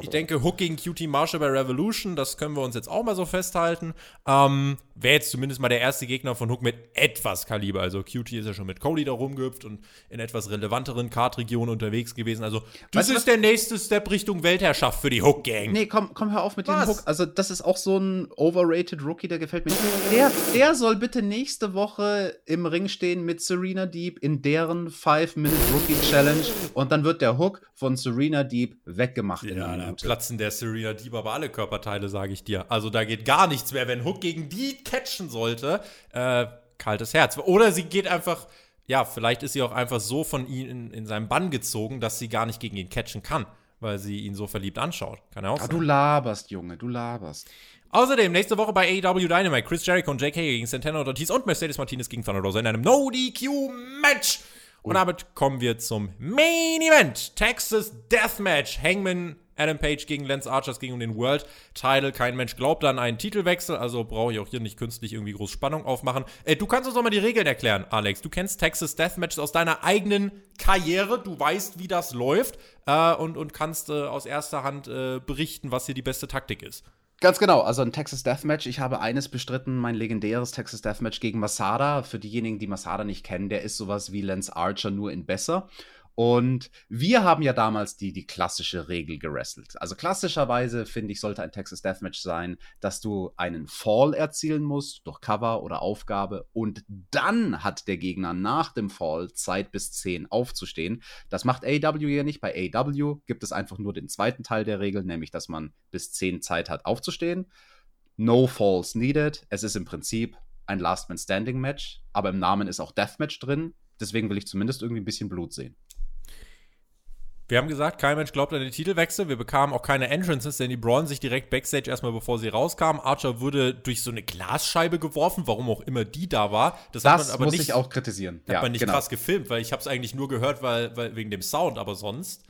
ich denke, Hook gegen QT Marshall bei Revolution, das können wir uns jetzt auch mal so festhalten. Ähm, Wäre jetzt zumindest mal der erste Gegner von Hook mit etwas Kaliber. Also QT ist ja schon mit Cody da rumgehüpft und in etwas relevanteren Kartregionen unterwegs gewesen. Also das weißt ist der nächste Step Richtung Weltherrschaft für die Hook-Gang. Nee, komm, komm, hör auf mit was? dem Hook also das ist auch so ein overrated Rookie, der gefällt mir. Der, der soll bitte nächste Woche im Ring stehen mit Serena Deep in deren 5-Minute Rookie Challenge und dann wird der Hook von Serena Deep weggemacht. Ja, da platzen der Serena Deep aber alle Körperteile, sage ich dir. Also da geht gar nichts mehr. Wenn Hook gegen die catchen sollte, äh, kaltes Herz. Oder sie geht einfach ja, vielleicht ist sie auch einfach so von ihm in, in seinem Bann gezogen, dass sie gar nicht gegen ihn catchen kann weil sie ihn so verliebt anschaut. Kann er auch ah, Du laberst, Junge, du laberst. Außerdem nächste Woche bei AEW Dynamite Chris Jericho und JK gegen Santana Ortiz und Mercedes Martinez gegen Thunder Rosa in einem No-DQ-Match. Und damit kommen wir zum Main Event. Texas Deathmatch. Hangman Adam Page gegen Lance Archer, es ging um den World Title. Kein Mensch glaubt an einen Titelwechsel, also brauche ich auch hier nicht künstlich irgendwie groß Spannung aufmachen. Äh, du kannst uns doch mal die Regeln erklären, Alex. Du kennst Texas Deathmatches aus deiner eigenen Karriere. Du weißt, wie das läuft äh, und, und kannst äh, aus erster Hand äh, berichten, was hier die beste Taktik ist. Ganz genau, also ein Texas Deathmatch. Ich habe eines bestritten, mein legendäres Texas Deathmatch gegen Masada. Für diejenigen, die Masada nicht kennen, der ist sowas wie Lance Archer, nur in besser. Und wir haben ja damals die, die klassische Regel gerestelt. Also klassischerweise, finde ich, sollte ein Texas Deathmatch sein, dass du einen Fall erzielen musst durch Cover oder Aufgabe und dann hat der Gegner nach dem Fall Zeit bis 10 aufzustehen. Das macht AW ja nicht. Bei AW gibt es einfach nur den zweiten Teil der Regel, nämlich dass man bis 10 Zeit hat aufzustehen. No Falls needed. Es ist im Prinzip ein Last Man Standing Match, aber im Namen ist auch Deathmatch drin. Deswegen will ich zumindest irgendwie ein bisschen Blut sehen. Wir haben gesagt, kein Mensch glaubt an den Titelwechsel. Wir bekamen auch keine Entrances, denn die Braun sich direkt backstage erstmal, bevor sie rauskamen. Archer wurde durch so eine Glasscheibe geworfen, warum auch immer die da war. Das, das hat man aber muss nicht, ich auch kritisieren. Hat ja, man nicht genau. krass gefilmt, weil ich habe es eigentlich nur gehört, weil, weil wegen dem Sound, aber sonst.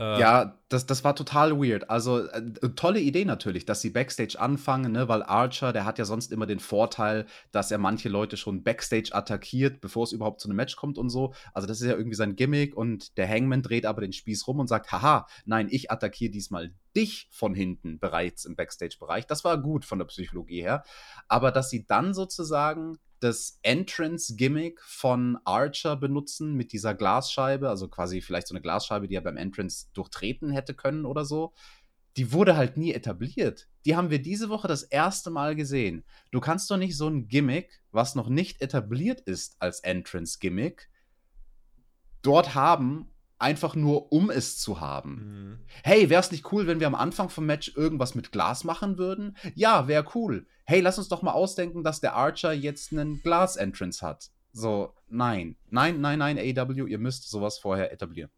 Äh, ja, das, das war total weird. Also, äh, tolle Idee natürlich, dass sie Backstage anfangen, ne? weil Archer, der hat ja sonst immer den Vorteil, dass er manche Leute schon Backstage attackiert, bevor es überhaupt zu einem Match kommt und so. Also, das ist ja irgendwie sein Gimmick und der Hangman dreht aber den Spieß rum und sagt: Haha, nein, ich attackiere diesmal dich von hinten bereits im Backstage-Bereich. Das war gut von der Psychologie her. Aber dass sie dann sozusagen das Entrance-Gimmick von Archer benutzen mit dieser Glasscheibe, also quasi vielleicht so eine Glasscheibe, die er beim Entrance durchtreten hätte können oder so. Die wurde halt nie etabliert. die haben wir diese Woche das erste Mal gesehen. Du kannst doch nicht so ein Gimmick, was noch nicht etabliert ist als Entrance-Gimmick, dort haben, einfach nur um es zu haben. Mhm. Hey, wäre es nicht cool, wenn wir am Anfang vom Match irgendwas mit Glas machen würden? Ja, wäre cool. Hey, lass uns doch mal ausdenken, dass der Archer jetzt einen Glas-Entrance hat. So, nein. Nein, nein, nein, AW, ihr müsst sowas vorher etablieren.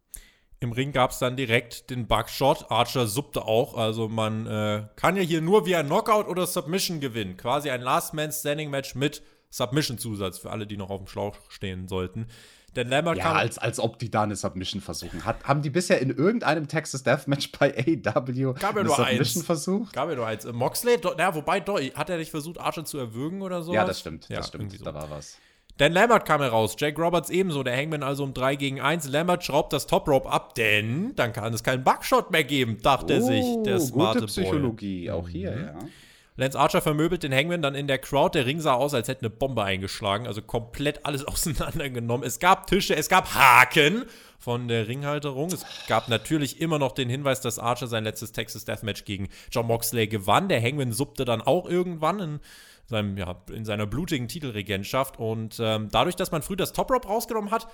Im Ring gab es dann direkt den Bugshot. Archer suppte auch. Also man äh, kann ja hier nur via Knockout oder Submission gewinnen. Quasi ein Last-Man-Standing-Match mit Submission-Zusatz für alle, die noch auf dem Schlauch stehen sollten. Denn Lambert Ja, kam. als, als ob die da eine Submission versuchen. Hat, haben die bisher in irgendeinem Texas Deathmatch bei AW Gab ja eine nur Submission eins. versucht? Gab ja nur eins. Äh, Moxley, do, na, wobei, do, hat er nicht versucht, Archer zu erwürgen oder so? Ja, das stimmt. Ja, das stimmt. so. Da war was. Dan Lambert kam heraus, Jake Roberts ebenso, der Hangman also um 3 gegen 1. Lambert schraubt das Top Rope ab, denn dann kann es keinen Buckshot mehr geben, dachte sich der smarte Oh, gute Psychologie, Boy. auch hier, Mhm. ja. Lance Archer vermöbelt den Hangman dann in der Crowd. Der Ring sah aus, als hätte eine Bombe eingeschlagen. Also komplett alles auseinandergenommen. Es gab Tische, es gab Haken von der Ringhalterung. Es gab natürlich immer noch den Hinweis, dass Archer sein letztes Texas Deathmatch gegen John Moxley gewann. Der Hangman suppte dann auch irgendwann in, seinem, ja, in seiner blutigen Titelregentschaft. Und ähm, dadurch, dass man früh das Top Rope rausgenommen hat,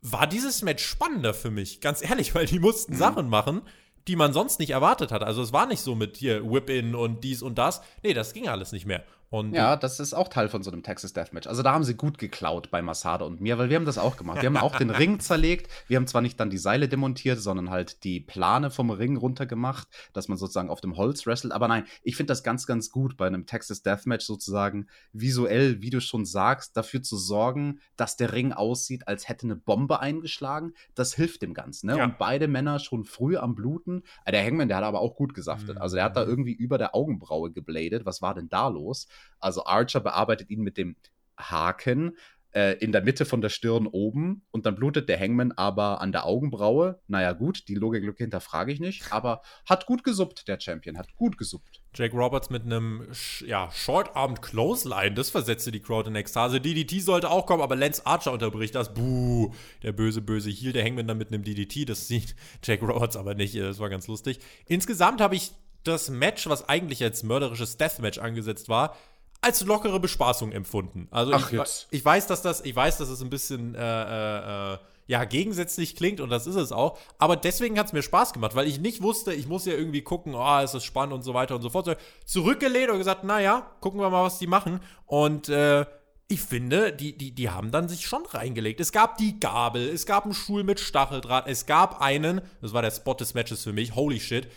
war dieses Match spannender für mich. Ganz ehrlich, weil die mussten Mhm. Sachen machen, die man sonst nicht erwartet hat. Also es war nicht so mit hier Whip-In und dies und das. Nee, das ging alles nicht mehr. Und Ja, das ist auch Teil von so einem Texas Deathmatch. Also da haben sie gut geklaut bei Masada und mir, weil wir haben das auch gemacht. Wir haben auch den Ring zerlegt. Wir haben zwar nicht dann die Seile demontiert, sondern halt die Plane vom Ring runtergemacht, dass man sozusagen auf dem Holz wrestelt. Aber nein, ich finde das ganz, ganz gut bei einem Texas Deathmatch sozusagen visuell, wie du schon sagst, dafür zu sorgen, dass der Ring aussieht, als hätte eine Bombe eingeschlagen. Das hilft dem Ganzen. Ne? Ja. Und beide Männer schon früh am Bluten. Äh, Der Hangman, der hat aber auch gut gesaftet. Mhm. Also der hat da irgendwie über der Augenbraue gebladet. Was war denn da los? Also Archer bearbeitet ihn mit dem Haken äh, in der Mitte von der Stirn oben und dann blutet der Hangman aber an der Augenbraue. Naja, gut, die Logiklücke hinterfrage ich nicht, aber hat gut gesuppt, der Champion, hat gut gesuppt. Jake Roberts mit einem ja, Short-Armed Clothesline, das versetzte die Crowd in Ekstase. DDT sollte auch kommen, aber Lance Archer unterbricht das. Buh, der böse, böse Heel, der Hangman dann mit einem DDT, das sieht Jake Roberts aber nicht, das war ganz lustig. Insgesamt habe ich das Match, was eigentlich als mörderisches Deathmatch angesetzt war, als lockere Bespaßung empfunden. Also Ach, ich, jetzt. ich weiß, dass das, ich weiß, dass es ein bisschen äh, äh, äh, ja, gegensätzlich klingt und das ist es auch. Aber deswegen hat es mir Spaß gemacht, weil ich nicht wusste, ich muss ja irgendwie gucken, oh, ist das spannend und so weiter und so fort. Zurückgelehnt und gesagt, naja, gucken wir mal, was die machen. Und äh, ich finde, die, die, die haben dann sich schon reingelegt. Es gab die Gabel, es gab einen Stuhl mit Stacheldraht, es gab einen, das war der Spot des Matches für mich, holy shit,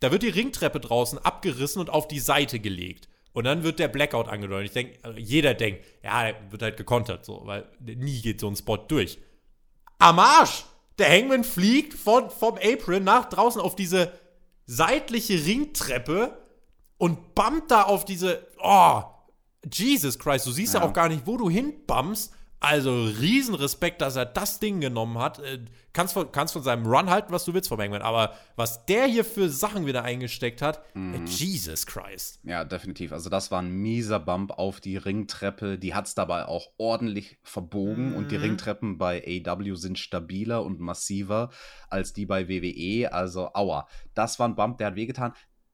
da wird die Ringtreppe draußen abgerissen und auf die Seite gelegt. Und dann wird der Blackout angedeutet. Ich denke, also jeder denkt, ja, der wird halt gekontert, so, weil nie geht so ein Spot durch. Am Arsch! Der Hangman fliegt von, vom Apron nach draußen auf diese seitliche Ringtreppe und bammt da auf diese. Oh, Jesus Christ, du siehst ja, Ja. auch gar nicht, wo du hinbammst. Also Riesenrespekt, dass er das Ding genommen hat. Äh, Kannst von, kannst von seinem Run halten, was du willst vom Hangman, aber was der hier für Sachen wieder eingesteckt hat, äh, Jesus Christ. Ja, definitiv. Also das war ein mieser Bump auf die Ringtreppe. Die hat es dabei auch ordentlich verbogen und die Mhm. Ringtreppen bei AW sind stabiler und massiver als die bei WWE. Also aua, das war ein Bump, der hat wehgetan.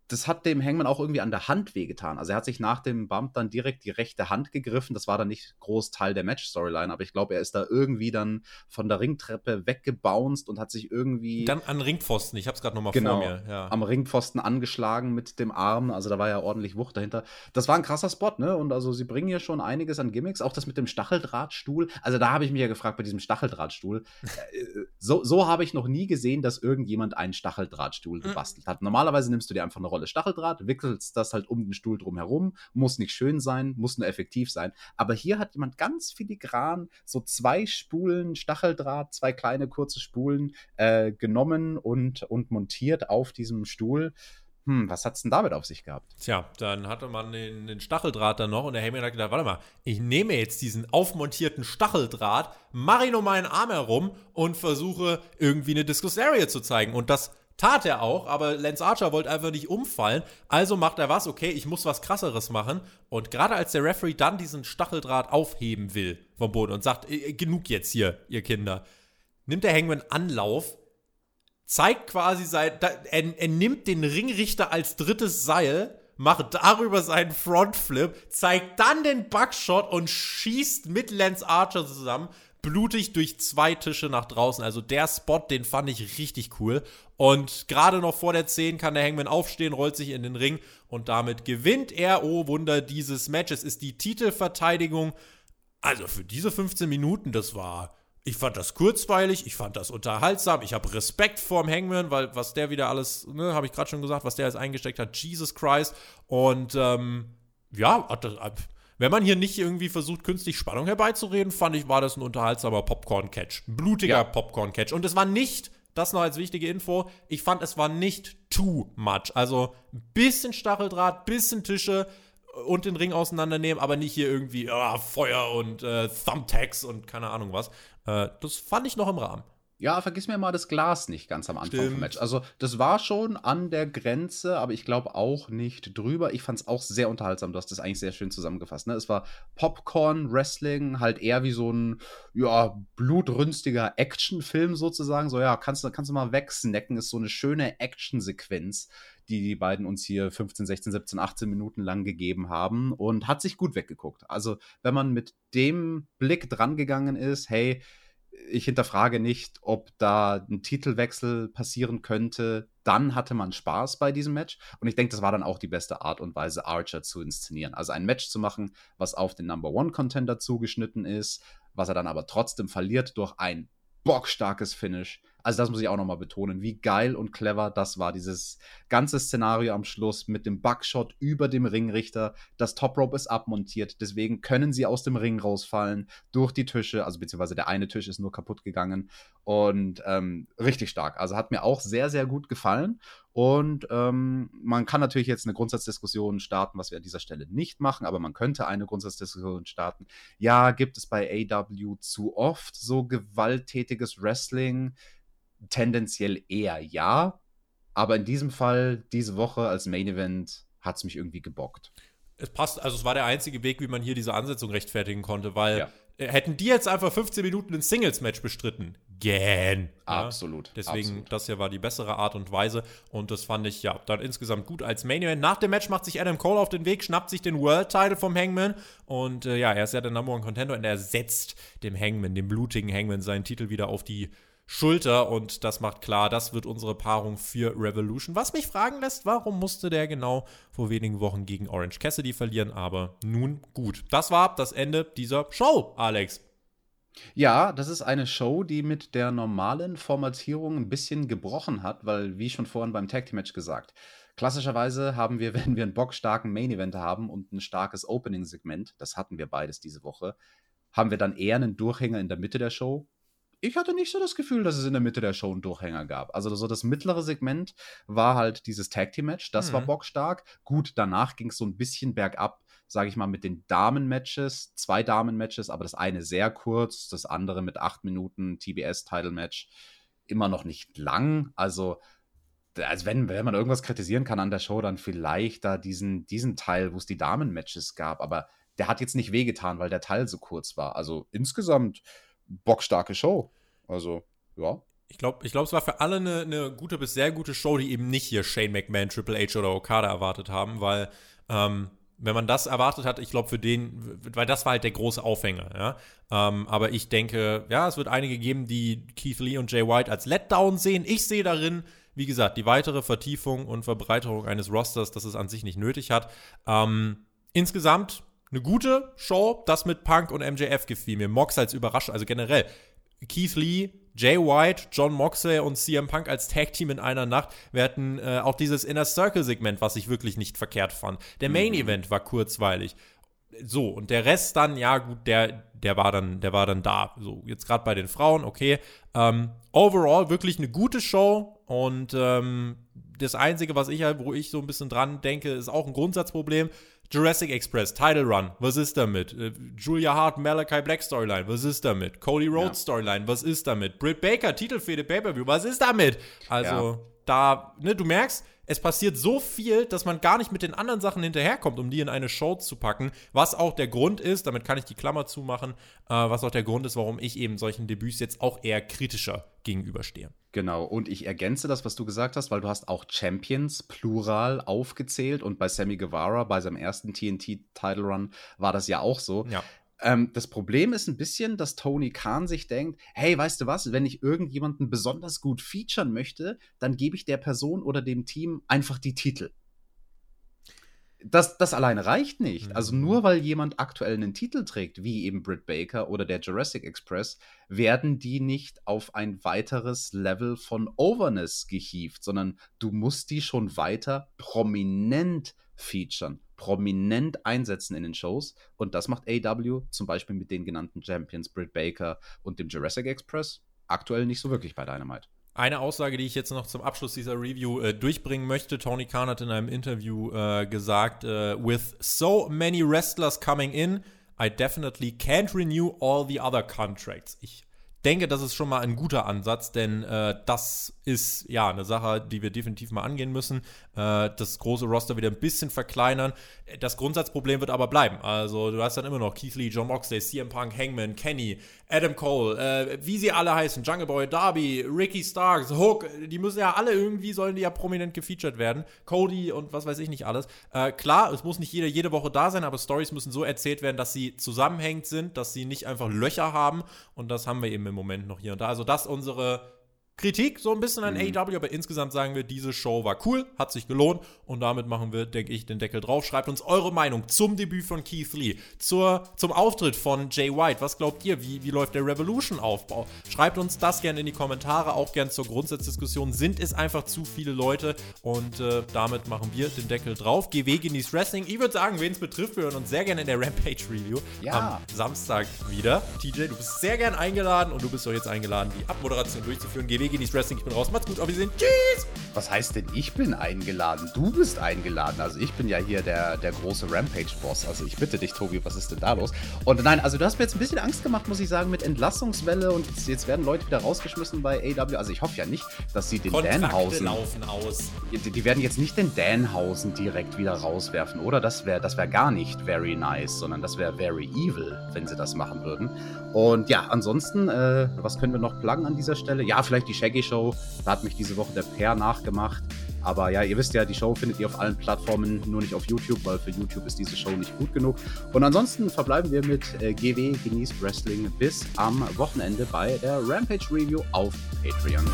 Das hat dem Hangman auch irgendwie an der Hand wehgetan. Also er hat sich nach dem Bump dann direkt die rechte Hand gegriffen. Das war dann nicht groß Teil der Match-Storyline, aber ich glaube, er ist da irgendwie dann von der Ringtreppe weggebounced und hat sich irgendwie Dann an Ringpfosten, ich hab's gerade nochmal genau, vor mir. Ja. am Ringpfosten angeschlagen mit dem Arm. Also da war ja ordentlich Wucht dahinter. Das war ein krasser Spot, ne? Und also sie bringen hier schon einiges an Gimmicks. Auch das mit dem Stacheldrahtstuhl. Also da habe ich mich ja gefragt bei diesem Stacheldrahtstuhl. äh, so so habe ich noch nie gesehen, dass irgendjemand einen Stacheldrahtstuhl gebastelt hat. Normalerweise nimmst du dir einfach eine Rolle Stacheldraht, wickelst das halt um den Stuhl drum herum. Muss nicht schön sein, muss nur effektiv sein. Aber hier hat jemand ganz filigran so zwei Spulen Stacheldraht, zwei kleine kurze Spulen äh, genommen und, und montiert auf diesem Stuhl. Hm, was hat's denn damit auf sich gehabt? Tja, dann hatte man den, den Stacheldraht dann noch und der Heyman hat gedacht, warte mal, ich nehme jetzt diesen aufmontierten Stacheldraht, mache ihn um meinen Arm herum und versuche irgendwie eine Discus Area zu zeigen. Und das tat er auch, aber Lance Archer wollte einfach nicht umfallen. Also macht er was, okay, ich muss was krasseres machen. Und gerade als der Referee dann diesen Stacheldraht aufheben will vom Boden und sagt, "Äh, genug jetzt hier, ihr Kinder, nimmt der Hangman Anlauf, zeigt quasi sein, er, er nimmt den Ringrichter als drittes Seil macht darüber seinen Frontflip, zeigt dann den Buckshot und schießt mit Lance Archer zusammen blutig durch zwei Tische nach draußen. Also der Spot, den fand ich richtig cool. Und gerade noch vor der 10 kann der Hangman aufstehen, rollt sich in den Ring und damit gewinnt er, oh Wunder, dieses Match. Es ist die Titelverteidigung. Also für diese 15 Minuten, das war. Ich fand das kurzweilig, ich fand das unterhaltsam, ich habe Respekt vorm Hangman, weil was der wieder alles, ne, habe ich gerade schon gesagt, was der alles eingesteckt hat, Jesus Christ. Und ähm, ja, wenn man hier nicht irgendwie versucht, künstlich Spannung herbeizureden, fand ich, war das ein unterhaltsamer Popcorn-Catch. Blutiger ja. Popcorn-Catch. Und es war nicht, das noch als wichtige Info, ich fand, es war nicht too much. Also ein bisschen Stacheldraht, bisschen Tische und den Ring auseinandernehmen, aber nicht hier irgendwie oh, Feuer und äh, Thumbtacks und keine Ahnung was. Äh, das fand ich noch im Rahmen. Ja, vergiss mir mal das Glas nicht ganz am Anfang Stimmt. vom Match. Also, das war schon an der Grenze, aber ich glaube auch nicht drüber. Ich fand es auch sehr unterhaltsam. Du hast das eigentlich sehr schön zusammengefasst. Ne? Es war Popcorn-Wrestling, halt eher wie so ein ja, blutrünstiger Actionfilm sozusagen. So, ja, kannst, kannst du mal wegsnacken. Ist so eine schöne Actionsequenz, die die beiden uns hier 15, 16, 17, 18 Minuten lang gegeben haben und hat sich gut weggeguckt. Also, wenn man mit dem Blick dran gegangen ist, hey, ich hinterfrage nicht, ob da ein Titelwechsel passieren könnte. Dann hatte man Spaß bei diesem Match. Und ich denke, das war dann auch die beste Art und Weise, Archer zu inszenieren. Also ein Match zu machen, was auf den Number One Contender zugeschnitten ist, was er dann aber trotzdem verliert durch ein bockstarkes Finish. Also das muss ich auch nochmal betonen, wie geil und clever das war, dieses ganze Szenario am Schluss mit dem Buckshot über dem Ringrichter. Das Top Rope ist abmontiert, deswegen können sie aus dem Ring rausfallen durch die Tische, also beziehungsweise der eine Tisch ist nur kaputt gegangen und ähm, richtig stark. Also hat mir auch sehr, sehr gut gefallen und ähm, man kann natürlich jetzt eine Grundsatzdiskussion starten, was wir an dieser Stelle nicht machen, aber man könnte eine Grundsatzdiskussion starten. Ja, gibt es bei AW zu oft so gewalttätiges Wrestling? Tendenziell eher ja, aber in diesem Fall, diese Woche als Main Event, hat es mich irgendwie gebockt. Es passt, also es war der einzige Weg, wie man hier diese Ansetzung rechtfertigen konnte, weil ja. hätten die jetzt einfach 15 Minuten ein Singles-Match bestritten, gern. Absolut. Ja? Deswegen, absolut. das hier war die bessere Art und Weise. Und das fand ich ja dann insgesamt gut als Main Event. Nach dem Match macht sich Adam Cole auf den Weg, schnappt sich den World Title vom Hangman. Und äh, ja, er ist ja der Number One Contender und er setzt dem Hangman, dem blutigen Hangman, seinen Titel wieder auf die Schulter und das macht klar, das wird unsere Paarung für Revolution. Was mich fragen lässt, warum musste der genau vor wenigen Wochen gegen Orange Cassidy verlieren? Aber nun gut. Das war das Ende dieser Show, Alex. Ja, das ist eine Show, die mit der normalen Formatierung ein bisschen gebrochen hat, weil, wie schon vorhin beim Tag Team Match gesagt, klassischerweise haben wir, wenn wir einen bockstarken Main Event haben und ein starkes Opening-Segment, das hatten wir beides diese Woche, haben wir dann eher einen Durchhänger in der Mitte der Show. Ich hatte nicht so das Gefühl, dass es in der Mitte der Show einen Durchhänger gab. Also so das mittlere Segment war halt dieses Tag Team Match, das mhm. war bockstark. Gut, danach ging es so ein bisschen bergab sage ich mal, mit den Damen-Matches, zwei Damen-Matches, aber das eine sehr kurz, das andere mit acht Minuten TBS-Title-Match immer noch nicht lang. Also, also wenn, wenn man irgendwas kritisieren kann an der Show, dann vielleicht da diesen, diesen Teil, wo es die Damen-Matches gab, aber der hat jetzt nicht wehgetan, weil der Teil so kurz war. Also insgesamt bockstarke Show. Also, ja. Ich glaube, ich glaub, es war für alle eine, eine, gute bis sehr gute Show, die eben nicht hier Shane McMahon, Triple H oder Okada erwartet haben, weil ähm, wenn man das erwartet hat, ich glaube, für den, weil das war halt der große Aufhänger, ja. Ähm, aber ich denke, ja, es wird einige geben, die Keith Lee und Jay White als Letdown sehen. Ich sehe darin, wie gesagt, die weitere Vertiefung und Verbreiterung eines Rosters, das es an sich nicht nötig hat. Ähm, insgesamt eine gute Show, das mit Punk und MJF gefiel mir. Mox als Überraschung, also generell. Keith Lee, Jay White, John Moxley und CM Punk als Tag-Team in einer Nacht. Wir hatten äh, auch dieses Inner Circle-Segment, was ich wirklich nicht verkehrt fand. Der Main-Event mhm. war kurzweilig. So, und der Rest dann, ja, gut, der, der war dann, der war dann da. So, jetzt gerade bei den Frauen, okay. Ähm, overall wirklich eine gute Show und ähm, das Einzige, was ich halt, wo ich so ein bisschen dran denke, ist auch ein Grundsatzproblem. Jurassic Express, Title Run, was ist damit? Äh, Julia Hart, Malachi Black Storyline, was ist damit? Cody Rhodes ja. Storyline, was ist damit? Britt Baker, Titelfehde Pay-Per-View, was ist damit? Also, ja. da, ne, du merkst, es passiert so viel, dass man gar nicht mit den anderen Sachen hinterherkommt, um die in eine Show zu packen. Was auch der Grund ist, damit kann ich die Klammer zumachen, äh, was auch der Grund ist, warum ich eben solchen Debüts jetzt auch eher kritischer gegenüberstehe. Genau, und ich ergänze das, was du gesagt hast, weil du hast auch Champions plural aufgezählt und bei Sammy Guevara, bei seinem ersten TNT-Title Run, war das ja auch so. Ja. Ähm, das Problem ist ein bisschen, dass Tony Khan sich denkt, hey, weißt du was, wenn ich irgendjemanden besonders gut featuren möchte, dann gebe ich der Person oder dem Team einfach die Titel. Das, das alleine reicht nicht. Mhm. Also nur weil jemand aktuell einen Titel trägt, wie eben Britt Baker oder der Jurassic Express, werden die nicht auf ein weiteres Level von Overness gehievt, sondern du musst die schon weiter prominent featuren, prominent einsetzen in den Shows. Und das macht AW zum Beispiel mit den genannten Champions Britt Baker und dem Jurassic Express aktuell nicht so wirklich bei Dynamite. Eine Aussage, die ich jetzt noch zum Abschluss dieser Review äh, durchbringen möchte. Tony Khan hat in einem Interview äh, gesagt, äh, with so many wrestlers coming in, I definitely can't renew all the other contracts. Ich denke, das ist schon mal ein guter Ansatz, denn äh, das ist ja eine Sache, die wir definitiv mal angehen müssen. Äh, das große Roster wieder ein bisschen verkleinern. Das Grundsatzproblem wird aber bleiben. Also du hast dann immer noch Keith Lee, John Moxley, CM Punk, Hangman, Kenny, Adam Cole, äh, wie sie alle heißen, Jungle Boy, Darby, Ricky Starks, Hook, die müssen ja alle irgendwie, sollen die ja prominent gefeatured werden. Cody und was weiß ich nicht alles. Äh, klar, es muss nicht jeder jede Woche da sein, aber Stories müssen so erzählt werden, dass sie zusammenhängend sind, dass sie nicht einfach Löcher haben und das haben wir eben im Moment noch hier und da. Also das unsere Kritik so ein bisschen an Mhm. AEW, aber insgesamt sagen wir, diese Show war cool, hat sich gelohnt und damit machen wir, denke ich, den Deckel drauf. Schreibt uns eure Meinung zum Debüt von Keith Lee, zur, zum Auftritt von Jay White. Was glaubt ihr? Wie, wie läuft der Revolution-Aufbau? Schreibt uns das gerne in die Kommentare, auch gerne zur Grundsatzdiskussion. Sind es einfach zu viele Leute? Und äh, damit machen wir den Deckel drauf. GW genießt Wrestling. Ich würde sagen, wen es betrifft, wir hören uns sehr gerne in der Rampage-Review Ja. am Samstag wieder. TJ, du bist sehr gern eingeladen und du bist auch jetzt eingeladen, die Abmoderation durchzuführen. GW genießt Wrestling. Ich bin raus. Macht's gut. Auf Wiedersehen. Tschüss. Was heißt denn, ich bin eingeladen? Du bist eingeladen. Also ich bin ja hier der, der große Rampage-Boss. Also ich bitte dich, Tobi, was ist denn da los? Und nein, also du hast mir jetzt ein bisschen Angst gemacht, muss ich sagen, mit Entlassungswelle und jetzt, jetzt werden Leute wieder rausgeschmissen bei AW. Also ich hoffe ja nicht, dass sie den Kontrakte Danhausen... laufen aus. Die, die werden jetzt nicht den Danhausen direkt wieder rauswerfen, oder? Das wäre das wär gar nicht very nice, sondern das wäre very evil, wenn sie das machen würden. Und ja, ansonsten, äh, was können wir noch pluggen an dieser Stelle? Ja, vielleicht die Shaggy Show. Da hat mich diese Woche der Per nachgemacht. Aber ja, ihr wisst ja, die Show findet ihr auf allen Plattformen, nur nicht auf YouTube, weil für YouTube ist diese Show nicht gut genug. Und ansonsten verbleiben wir mit äh, GW Genießt Wrestling bis am Wochenende bei der Rampage Review auf Patreon.